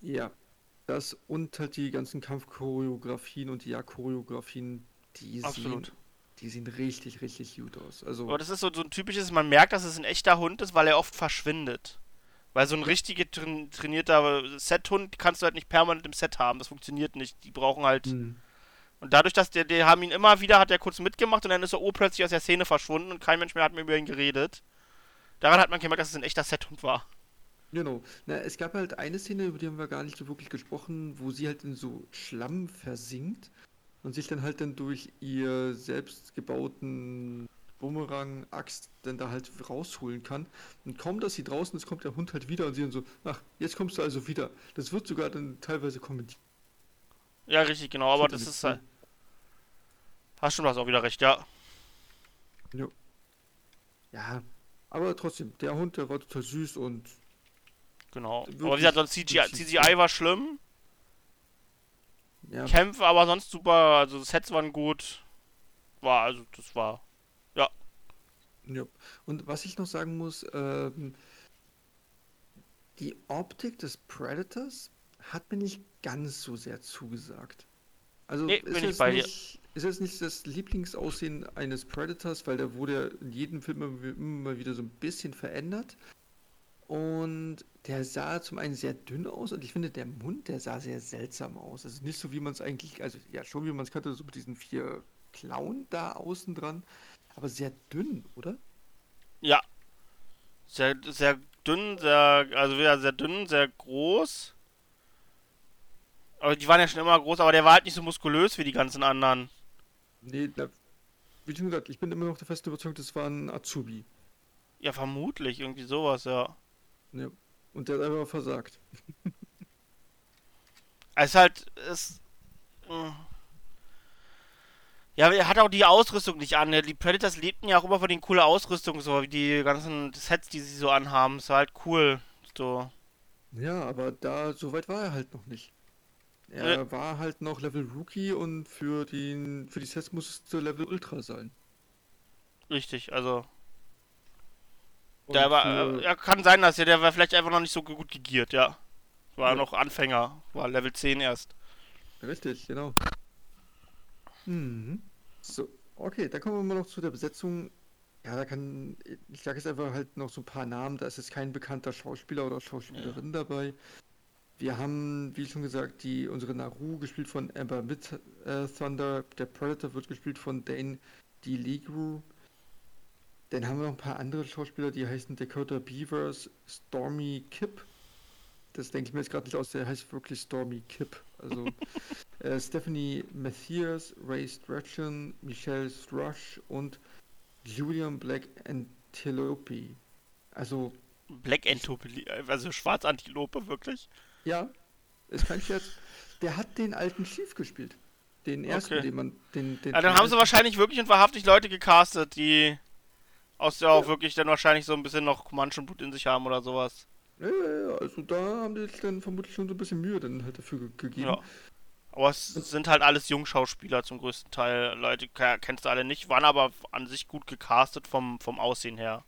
Ja. Das und halt die ganzen Kampfchoreografien und die Jagdchoreografien, die Absolut. sehen, die sehen richtig, richtig gut aus. Also, Aber das ist so, so ein typisches, man merkt, dass es ein echter Hund ist, weil er oft verschwindet. Weil so ein richtig train trainierter Set-Hund kannst du halt nicht permanent im Set haben. Das funktioniert nicht. Die brauchen halt. hm, Und dadurch, dass der, der haben ihn immer wieder, hat er kurz mitgemacht und dann ist er oh, plötzlich aus der Szene verschwunden und kein Mensch mehr hat mehr über ihn geredet. Daran hat man gemerkt, dass es ein echter Set-Hund war. Genau. Na, es gab halt eine Szene, über die haben wir gar nicht so wirklich gesprochen, wo sie halt in so Schlamm versinkt und sich dann halt dann durch ihr selbst gebauten Bumerang-Axt dann da halt rausholen kann. Und kaum, dass sie draußen ist, kommt der Hund halt wieder und sie dann so, ach, jetzt kommst du also wieder. Das wird sogar dann teilweise kommentiert. Ja, richtig, genau, aber das ist halt. Hast schon, du hast auch wieder recht, ja. Ja, aber trotzdem, der Hund, der war total süß und Genau. Wirklich aber wie gesagt, sonst CGI, CGI war schlimm. ja, Kämpfe aber sonst super, also Sets waren gut. War, also das war. Ja. Und was ich noch sagen muss, ähm, die Optik des Predators hat mir nicht ganz so sehr zugesagt. Also Nee, ist dir. nicht, ist jetzt nicht das Lieblingsaussehen eines Predators, weil der wurde ja in jedem Film immer wieder so ein bisschen verändert. Und der sah zum einen sehr dünn aus und ich finde, der Mund, der sah sehr seltsam aus. Also nicht so, wie man es eigentlich, also ja, schon wie man es kannte, so mit diesen vier Klauen da außen dran, aber sehr dünn, oder? Ja. Sehr, sehr dünn, sehr, also wieder sehr dünn, sehr groß. Aber die waren ja schon immer groß, aber der war halt nicht so muskulös wie die ganzen anderen. Nee, na, wie schon gesagt, ich bin immer noch der festen Überzeugung, das war ein Azubi. Ja, vermutlich, irgendwie sowas, ja. Ja. Und der hat einfach versagt. Es ist halt, es. mh. Ja, er hat auch die Ausrüstung nicht an. Die Predators lebten ja auch immer von den coolen Ausrüstung, so wie die ganzen Sets, die sie so anhaben. Es war halt cool. So. Ja, aber da, so weit war er halt noch nicht. Er war halt noch Level Rookie und für den, für die Sets musste Level Ultra sein. Richtig, also. Der war, äh, ja, kann sein, dass er, der war vielleicht einfach noch nicht so gut gegiert, ja. War Ja. noch Anfänger, war Level 10 erst. Richtig, genau. Mhm. So, okay, dann kommen wir mal noch zu der Besetzung. Ja, da kann, ich sage jetzt einfach halt noch so ein paar Namen, da ist jetzt kein bekannter Schauspieler oder Schauspielerin dabei. Wir haben, wie schon gesagt, die unsere Naru gespielt von Amber Mid äh, Thunder, der Predator wird gespielt von Dane die Ligru. Dann haben wir noch ein paar andere Schauspieler, die heißen Dakota Beavers, Stormy Kipp. Das denke ich mir jetzt gerade nicht aus, der heißt wirklich Stormy Kipp. Also äh, Stephanie Mathias, Ray Strachan, Michelle Strush und Julian Black Antilope. Also, Black Antilope, also Schwarzantilope, wirklich? ja, ist kein Scherz. Der hat den alten Chief gespielt. Den ersten, Okay. den man. Den, den Ja, dann haben sie wahrscheinlich wirklich und wahrhaftig Leute gecastet, die aus der auch wirklich dann wahrscheinlich so ein bisschen noch Comanchen-Blut in sich haben oder sowas. Ja, ja, ja, also da haben die sich dann vermutlich schon so ein bisschen Mühe dann halt dafür ge gegeben. Ja. Aber es sind halt alles Jungschauspieler zum größten Teil. Leute ke- kennst du alle nicht, waren aber an sich gut gecastet vom, vom Aussehen her.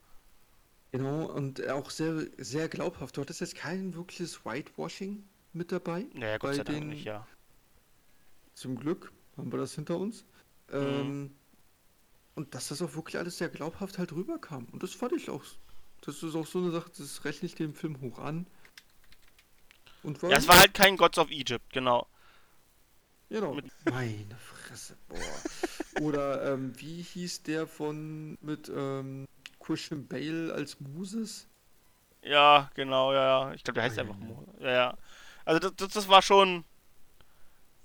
Genau, und auch sehr, sehr glaubhaft. Du hattest jetzt kein wirkliches Whitewashing mit dabei. Naja, Gott sei Dank den- nicht, ja. Zum Glück haben wir das hinter uns. Mhm. Ähm, und dass das auch wirklich alles sehr glaubhaft halt rüberkam. Und das fand ich auch. Das ist auch so eine Sache, das rechne ich dem Film hoch an. Und war, Ja, es war halt kein Gods of Egypt, genau. Genau. mit- Meine Fresse, boah. Oder ähm, wie hieß der von mit ähm, Christian Bale als Moses? Ja, genau, ja, ja. Ich glaube, der heißt Oh, einfach ja, ja. Mo. Ja, ja. Also das, das, das war schon.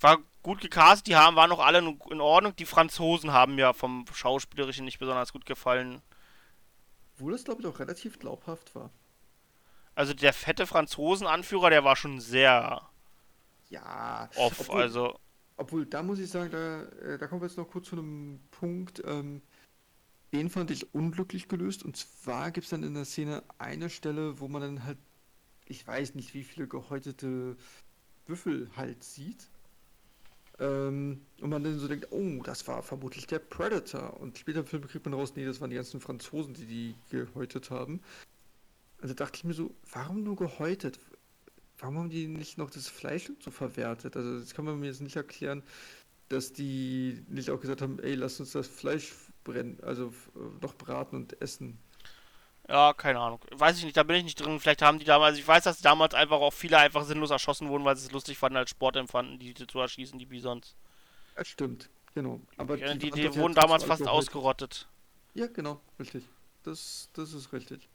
War gut gecastet, die haben, waren auch alle in Ordnung. Die Franzosen haben mir vom Schauspielerischen nicht besonders gut gefallen. Wo das, glaube ich, auch relativ glaubhaft war. Also der fette Franzosen-Anführer, der war schon sehr Ja. off. Obwohl- Also, Obwohl, da muss ich sagen, da, äh, da kommen wir jetzt noch kurz zu einem Punkt, ähm, den fand ich unglücklich gelöst. Und zwar gibt es dann in der Szene eine Stelle, wo man dann halt, ich weiß nicht, wie viele gehäutete Büffel halt sieht. Ähm, und man dann so denkt, oh, das war vermutlich der Predator. Und später im Film kriegt man raus, nee, das waren die ganzen Franzosen, die die gehäutet haben. Also dachte ich mir so, warum nur gehäutet? Warum haben die nicht noch das Fleisch so verwertet? Also das kann man mir jetzt nicht erklären, dass die nicht auch gesagt haben, ey, lass uns das Fleisch brennen, also äh, noch braten und essen. Ja, keine Ahnung. Weiß ich nicht, da bin ich nicht drin. Vielleicht haben die damals, ich weiß, dass damals einfach auch viele einfach sinnlos erschossen wurden, weil sie es lustig fanden, als Sport empfanden, die zu erschießen, die Bisons. Das stimmt, genau. Aber Ja, die, die ja wurden damals fast alkohol- ausgerottet. Ja, genau, richtig. Das, das ist richtig.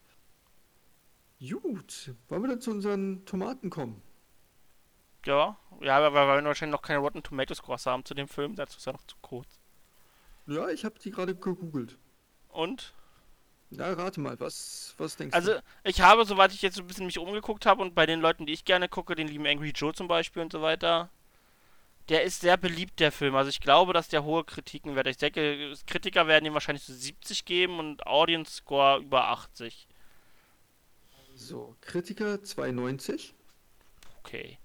Gut, wollen wir dann zu unseren Tomaten kommen? Ja, ja, aber weil wir wahrscheinlich noch keine Rotten Tomatoes Score haben zu dem Film, dazu ist er noch zu kurz. Ja, ich habe die gerade gegoogelt. Und? Na, rate mal, was, was denkst Also, du? ich habe, soweit ich jetzt so ein bisschen mich umgeguckt habe und bei den Leuten, die ich gerne gucke, den lieben Angry Joe zum Beispiel und so weiter, der ist sehr beliebt, der Film. Also ich glaube, dass der hohe Kritiken wird. Ich denke, Kritiker werden ihm wahrscheinlich so 70 geben und Audience Score über 80. So, Kritiker 92 Okay.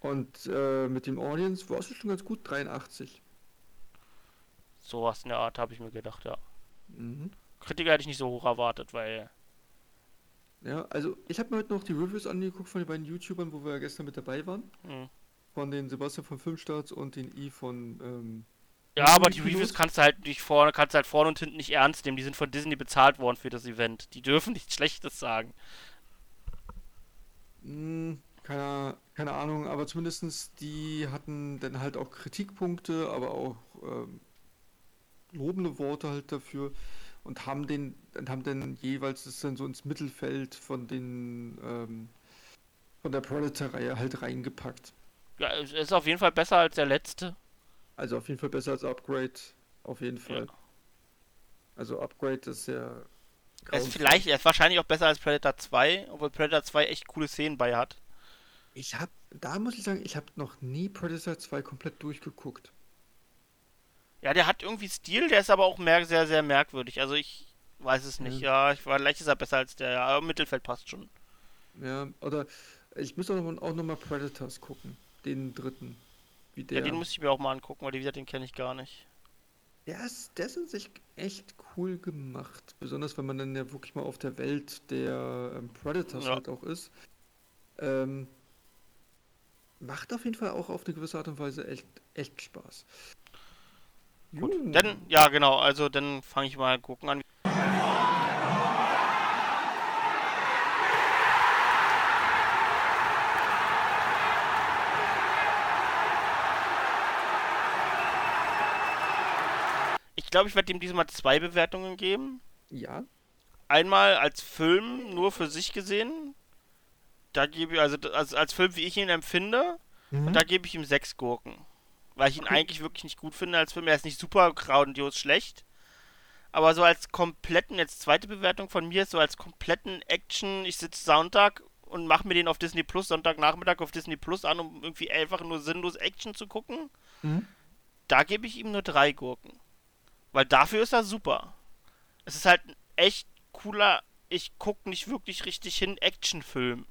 und äh, mit dem Audience war es schon ganz gut, 83. Sowas in der Art habe ich mir gedacht, ja. Mhm. Kritiker hätte ich nicht so hoch erwartet, weil. Ja, also ich habe mir heute noch die Reviews angeguckt von den beiden YouTubern, wo wir ja gestern mit dabei waren. Hm. Von den Sebastian von Filmstarts und den I von ähm, Ja, aber die. Reviews kannst du halt nicht vorne, kannst du halt vorne und hinten nicht ernst nehmen. Die sind von Disney bezahlt worden für das Event. Die dürfen nichts Schlechtes sagen. Hm, keine, keine Ahnung, aber zumindestens die hatten dann halt auch Kritikpunkte, aber auch ähm, lobende Worte halt dafür und haben den, dann haben dann jeweils das dann so ins Mittelfeld von den ähm, von der Predator-Reihe halt reingepackt. Ja, es ist auf jeden Fall besser als der letzte. Also auf jeden Fall besser als Upgrade, auf jeden Fall. Ja. Also Upgrade ist ja Er ist vielleicht, er ist wahrscheinlich auch besser als Predator 2, obwohl Predator 2 echt coole Szenen bei hat. Ich habe, da muss ich sagen, ich habe noch nie Predator 2 komplett durchgeguckt. Ja, der hat irgendwie Stil, der ist aber auch mer sehr, sehr merkwürdig. Also ich weiß es nicht. Ja, ich war vielleicht ist er besser als der, ja, aber Mittelfeld passt schon. Ja, oder ich muss auch noch, auch noch mal Predators gucken, den dritten. Wie der. Ja, den muss ich mir auch mal angucken, weil wie gesagt, den kenne ich gar nicht. der ist, der ist in sich echt cool gemacht. Besonders wenn man dann ja wirklich mal auf der Welt der ähm, Predators Ja. halt auch ist. Ähm, macht auf jeden Fall auch auf eine gewisse Art und Weise echt, echt Spaß. Gut. Dann, ja genau, also dann fange ich mal gucken an. Ich ich glaube, ich werde ihm diesmal zwei Bewertungen geben. Ja. Einmal als Film nur für sich gesehen. Da gebe ich, also als, als Film, wie ich ihn empfinde, Mhm. und da gebe ich ihm sechs Gurken. Weil ich ihn eigentlich wirklich nicht gut finde als Film. Er ist nicht super grandios schlecht. Aber so als kompletten, jetzt zweite Bewertung von mir, so als kompletten Action, ich sitze Sonntag und mache mir den auf Disney Plus, Sonntagnachmittag auf Disney Plus an, um irgendwie einfach nur sinnlos Action zu gucken. Mhm. Da gebe ich ihm nur drei Gurken. Weil dafür ist er super. Es ist halt ein echt cooler, ich guck nicht wirklich richtig hin, Actionfilm.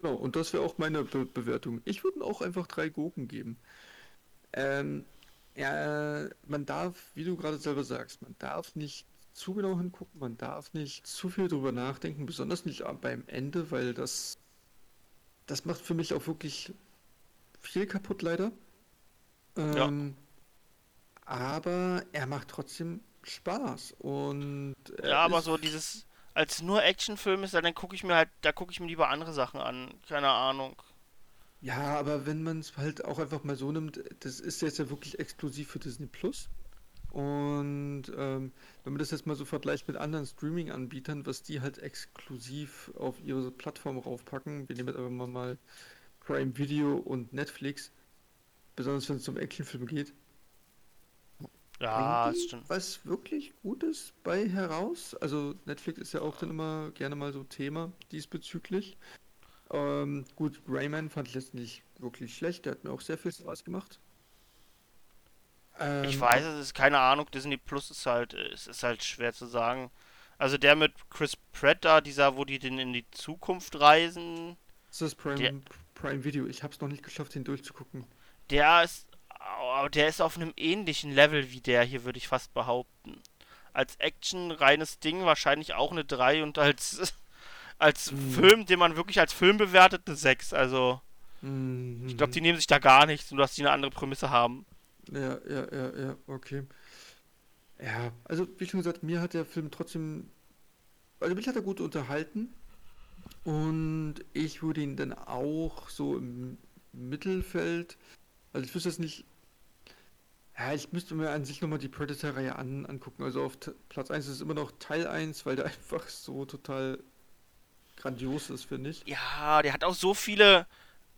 Genau, und das wäre auch meine Be Bewertung. Ich würde ihm auch einfach drei Gurken geben. Ähm, ja, man darf, wie du gerade selber sagst, man darf nicht zu genau hingucken, man darf nicht zu viel drüber nachdenken, besonders nicht beim Ende, weil das, das macht für mich auch wirklich viel kaputt, leider. Ähm, Aber er macht trotzdem Spaß und Ja, aber so dieses, als nur Actionfilm ist, dann gucke ich mir halt, da gucke ich mir lieber andere Sachen an. Keine Ahnung. Ja, aber wenn man es halt auch einfach mal so nimmt, das ist jetzt ja wirklich exklusiv für Disney Plus. Und ähm, wenn man das jetzt mal so vergleicht mit anderen Streaming-Anbietern, was die halt exklusiv auf ihre Plattform raufpacken, wir nehmen jetzt aber mal, mal Prime Video und Netflix, besonders wenn es um Actionfilme geht, Ja, die schon. was wirklich Gutes bei heraus. Also Netflix ist ja auch dann immer gerne mal so Thema diesbezüglich. Ähm, gut, Rayman fand ich jetzt nicht wirklich schlecht, der hat mir auch sehr viel Spaß gemacht. Ich Ähm, weiß, es ist keine Ahnung, Disney Plus ist halt, es ist halt schwer zu sagen. Also der mit Chris Pratt da, dieser, wo die den in die Zukunft reisen, Das ist Prime, der- Prime Video. Ich habe es noch nicht geschafft, den durchzugucken. der ist, aber der ist auf einem ähnlichen Level wie der hier, würde ich fast behaupten. Als Action reines Ding wahrscheinlich auch eine 3 und als als Mhm. Film, den man wirklich als Film bewertet, eine 6. Also Mhm. ich glaube, die nehmen sich da gar nichts, nur dass die eine andere Prämisse haben. Ja, ja, ja, ja, okay. Ja, also wie schon gesagt, mir hat der Film trotzdem, also mich hat er gut unterhalten und ich würde ihn dann auch so im Mittelfeld, also ich wüsste jetzt nicht, ja, ich müsste mir an sich nochmal die Predator-Reihe an, angucken. Also auf Platz 1 ist immer noch Teil 1, weil der einfach so total grandios ist, finde ich. Ja, der hat auch so viele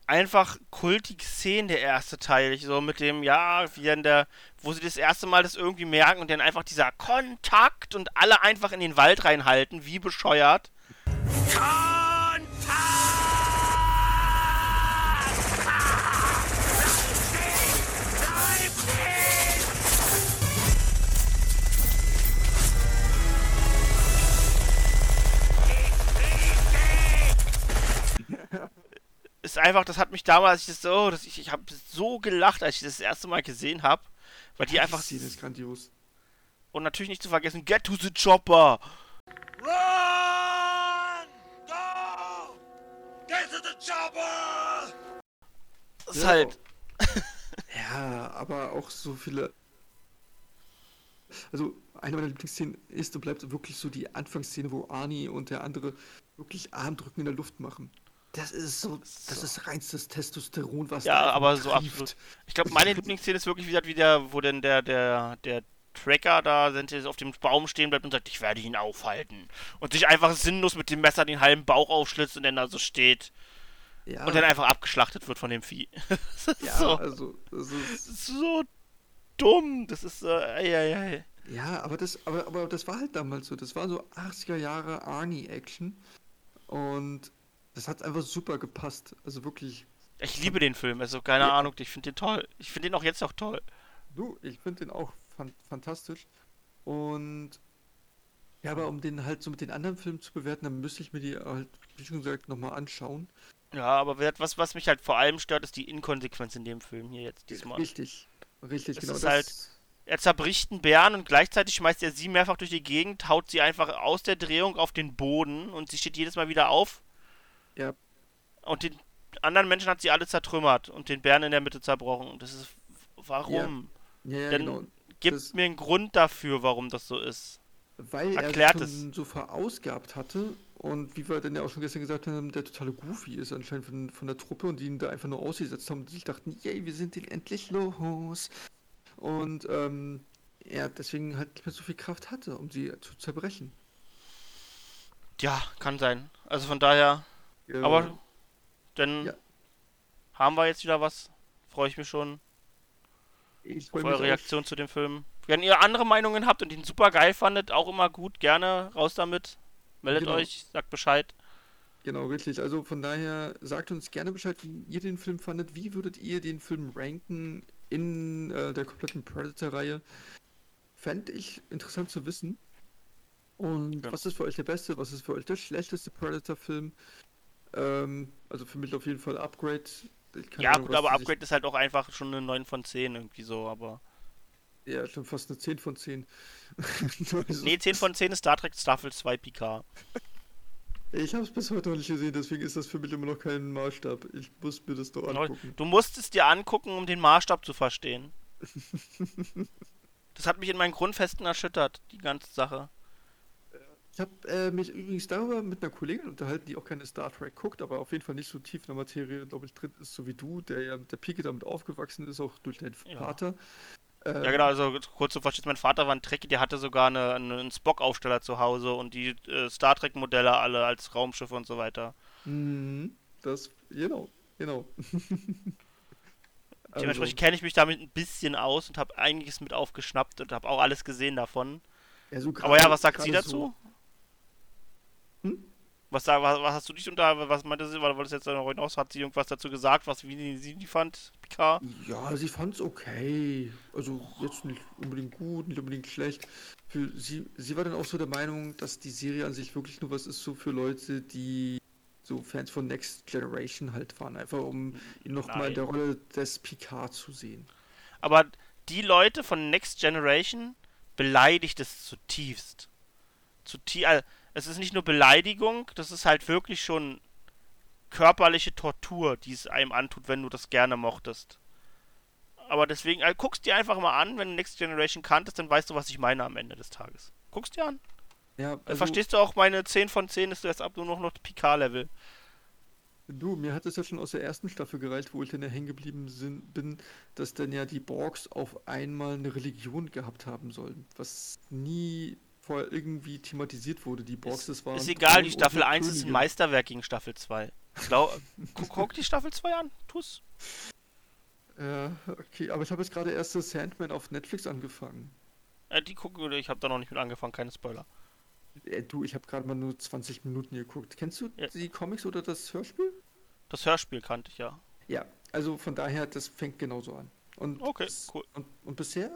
einfach kultige Szenen, der erste Teil. So mit dem, ja, wie dann der, wo sie das erste Mal das irgendwie merken und dann einfach dieser Kontakt und alle einfach in den Wald reinhalten, wie bescheuert. Ist einfach, das hat mich damals, ich so, das, ich, ich habe so gelacht, als ich das, das erste Mal gesehen habe, weil die einfach Die Szene ist grandios. und natürlich nicht zu vergessen, get to the chopper. Run! Go! Get to the chopper! Das ist Ja, halt, Ja, aber auch so viele. Also, eine meiner Lieblingsszenen ist und bleibt wirklich so die Anfangsszene, wo Arnie und der andere wirklich Armdrücken in der Luft machen. Das ist so, das ist reinstes Testosteron, was Ja, aber so trieft. absolut. Ich glaube, meine Lieblingsszene ist wirklich wieder, wie der, wo denn der, der, der Tracker da der auf dem Baum stehen bleibt und sagt, ich werde ihn aufhalten. Und sich einfach sinnlos mit dem Messer den halben Bauch aufschlitzt und dann da so steht. Ja, Und dann einfach abgeschlachtet wird von dem Vieh. ja, so, also, das ist, so dumm. Das ist so, ey, ey, ey. ja, aber das, aber, aber das war halt damals so. Das war so 80er Jahre Arnie-Action. Und das hat einfach super gepasst. Also wirklich, Ich liebe den Film, also keine Ja. Ahnung, ich finde den toll. Ich finde den auch jetzt noch toll. Du, ich finde den auch fan fantastisch. Und ja, aber um den halt so mit den anderen Filmen zu bewerten, dann müsste ich mir die halt, wie schon gesagt, nochmal anschauen. Ja, aber was, was mich halt vor allem stört, ist die Inkonsequenz in dem Film hier jetzt diesmal. Richtig, richtig, Es genau. ist das, halt- Er zerbricht einen Bären und gleichzeitig schmeißt er sie mehrfach durch die Gegend, haut sie einfach aus der Drehung auf den Boden und sie steht jedes Mal wieder auf. Ja. Und den anderen Menschen hat sie alle zertrümmert und den Bären in der Mitte zerbrochen. Und das ist. Warum? ja, ja, Dann genau. Gib das- mir einen Grund dafür, warum das so ist. Weil erklärt er es. schon so verausgabt hatte und wie wir dann ja auch schon gestern gesagt haben, der totale Goofy ist anscheinend von, von der Truppe und die ihn da einfach nur ausgesetzt haben und sich dachten, yay, wir sind ihn endlich los. Und ähm, er deswegen halt nicht mehr so viel Kraft hatte, um sie zu zerbrechen. Ja, kann sein. Also von daher, Äh, aber dann ja. haben wir jetzt wieder was. Freue ich mich schon ich auf eure. Reaktion zu dem Film. Wenn ihr andere Meinungen habt und ihn super geil fandet, auch immer gut, gerne raus damit. Meldet Genau. euch, sagt Bescheid. Genau, richtig. Also von daher sagt uns gerne Bescheid, wie ihr den Film fandet. Wie würdet ihr den Film ranken in äh, der kompletten Predator-Reihe? Fände ich interessant zu wissen. Und Ja. was ist für euch der beste, was ist für euch der schlechteste Predator-Film? Ähm, also für mich auf jeden Fall Upgrade. Ja, Ahnung, gut, aber Upgrade ist halt auch einfach schon eine 9 von 10 irgendwie so, aber. Ja, schon fast eine 10 von 10. also, Nee, 10 von 10 ist Star Trek Staffel 2 PK. Ich habe es bis heute noch nicht gesehen, deswegen ist das für mich immer noch kein Maßstab. Ich muss mir das doch angucken. Du musst es dir angucken, um den Maßstab zu verstehen. Das hat mich in meinen Grundfesten erschüttert, die ganze Sache. Ich habe äh, mich übrigens darüber mit einer Kollegin unterhalten, die auch keine Star Trek guckt, aber auf jeden Fall nicht so tief in der Materie, glaube ich, drin ist, so wie du, der ja mit der Pike damit aufgewachsen ist, auch durch deinen Ja. Vater. Ähm, Ja, genau, also kurz zu verstehen, mein Vater war ein Trekkie, der hatte sogar eine, einen Spock-Aufsteller zu Hause und die äh, Star Trek-Modelle alle als Raumschiffe und so weiter. mhm, Das, genau, genau. Also, Dementsprechend kenne ich mich damit ein bisschen aus und habe einiges mit aufgeschnappt und habe auch alles gesehen davon. ja, so Aber ja, was sagt sie dazu? Hm? Was, da, was, was hast du dich unter, was meinte sie, weil das jetzt noch hinaus, hat sie irgendwas dazu gesagt, was wie sie die fand, Picard? Ja, sie fand es okay. Also jetzt nicht unbedingt gut, nicht unbedingt schlecht. Für sie, sie war dann auch so der Meinung, dass die Serie an sich wirklich nur was ist so für Leute, die so Fans von Next Generation halt waren. Einfach um ihn nochmal in der Rolle des Picard zu sehen. Aber die Leute von Next Generation beleidigt es zutiefst. Zutie also, es ist nicht nur Beleidigung, das ist halt wirklich schon körperliche Tortur, die es einem antut, wenn du das gerne mochtest. Aber deswegen, also, guckst dir einfach mal an, wenn du Next Generation kanntest, dann weißt du, was ich meine am Ende des Tages. Guckst dir an. Ja, Dann also, verstehst du auch meine 10 von 10 ist jetzt ab nur noch noch Picard-Level. du, mir hat es ja schon aus der ersten Staffel gereicht, wo ich dann ja hängen geblieben bin, dass dann ja die Borgs auf einmal eine Religion gehabt haben sollen, was nie vorher irgendwie thematisiert wurde. Die Borgs, das waren Ist egal, die Staffel und 1 ist ein Könige. Meisterwerk gegen Staffel 2. Glaub, guck, guck die Staffel 2 an, tu's. Ja, okay, aber ich habe jetzt gerade erst das Sandman auf Netflix angefangen. Äh, die gucken, ich habe da noch nicht mit angefangen, keine Spoiler. Äh, du, ich habe gerade mal nur 20 Minuten geguckt. Kennst du Ja. die Comics oder das Hörspiel? Das Hörspiel kannte ich ja. Ja, also von daher, das fängt genauso an. Und, Okay, cool. und, und bisher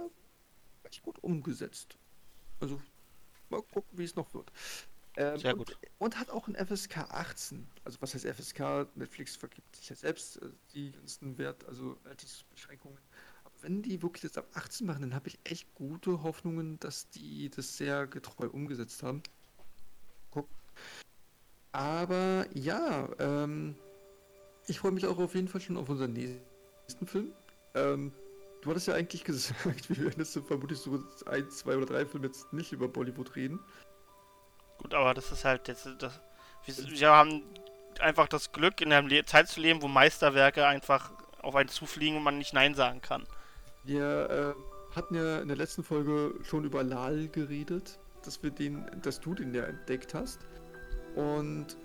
echt gut umgesetzt. Also, mal gucken, wie es noch wird. Ähm, Sehr und, gut. Und hat auch ein FSK 18. Also, was heißt FSK? Netflix vergibt sich ja selbst äh, die ganzen Wert, also Altersbeschränkungen. Aber wenn die wirklich jetzt ab 18 machen, dann habe ich echt gute Hoffnungen, dass die das sehr getreu umgesetzt haben. Guck. Aber ja, ähm, ich freue mich auch auf jeden Fall schon auf unseren nächsten Film. Ähm, du hattest ja eigentlich gesagt, wir werden jetzt vermutlich so ein, zwei oder drei Filme jetzt nicht über Bollywood reden. Gut, aber das ist halt jetzt das. Wir, wir haben einfach das Glück, in einer Zeit zu leben, wo Meisterwerke einfach auf einen zufliegen und man nicht Nein sagen kann. Wir äh, hatten ja in der letzten Folge schon über Lal geredet, dass wir den, dass du den ja entdeckt hast. Und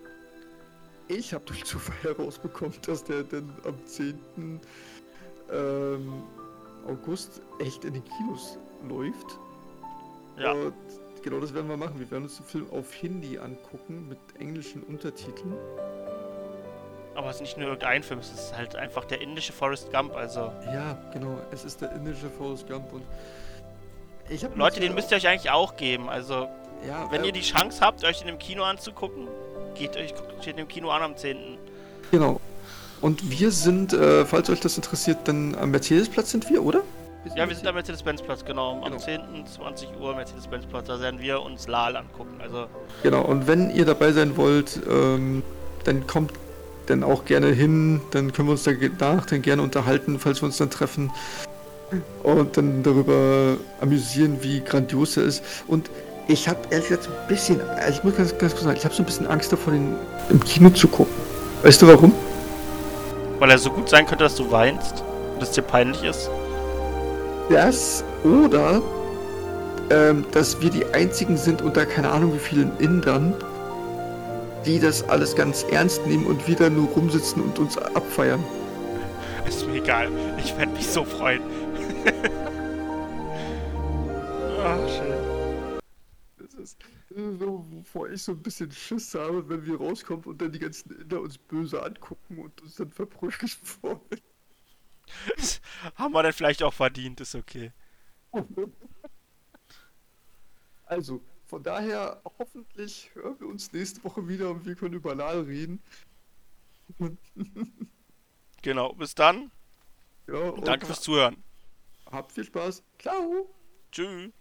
ich habe durch Zufall herausbekommen, dass der dann am 10. Ähm, August echt in den Kinos läuft. Ja. Und genau das werden wir machen. Wir werden uns den Film auf Hindi angucken mit englischen Untertiteln. Aber es ist nicht nur irgendein Film, es ist halt einfach der indische Forrest Gump. Also, Ja, genau. Es ist der indische Forrest Gump und ich Leute, den müsst ihr euch eigentlich auch geben. Also, ja, wenn äh, ihr die Chance habt, euch den im Kino anzugucken, geht euch, guckt euch den im Kino an am 10. Genau. Und wir sind, äh, falls euch das interessiert, dann am Mercedesplatz sind wir, oder? Ja, wir sind am Mercedes-Benz-Platz, genau. Am Genau. 10. 20 Uhr Mercedes-Benz-Platz. Da werden wir uns Lal angucken. Also, Genau, und wenn ihr dabei sein wollt, ähm, dann kommt dann auch gerne hin, dann können wir uns danach dann gerne unterhalten, falls wir uns dann treffen und dann darüber amüsieren, wie grandios er ist. Und ich habe ehrlich gesagt ein bisschen, also ich muss ganz, ganz kurz sagen, ich habe so ein bisschen Angst davor, den im Kino zu gucken. Weißt du warum? Weil er so gut sein könnte, dass du weinst und es dir peinlich ist. Das oder ähm, dass wir die einzigen sind unter keine Ahnung wie vielen Indern, die das alles ganz ernst nehmen und wieder nur rumsitzen und uns abfeiern. Ist mir egal. Ich werde mich so freuen. Ach, schön. So, wovor ich so ein bisschen Schiss habe, wenn wir rauskommen und dann die ganzen Inder uns böse angucken und uns dann verprügeln wollen. Das haben wir dann vielleicht auch verdient, ist okay. Also, von daher, hoffentlich hören wir uns nächste Woche wieder und wir können über Lal reden. Genau, bis dann. Ja, Danke fürs Zuhören. Habt viel Spaß. Ciao. Tschüss.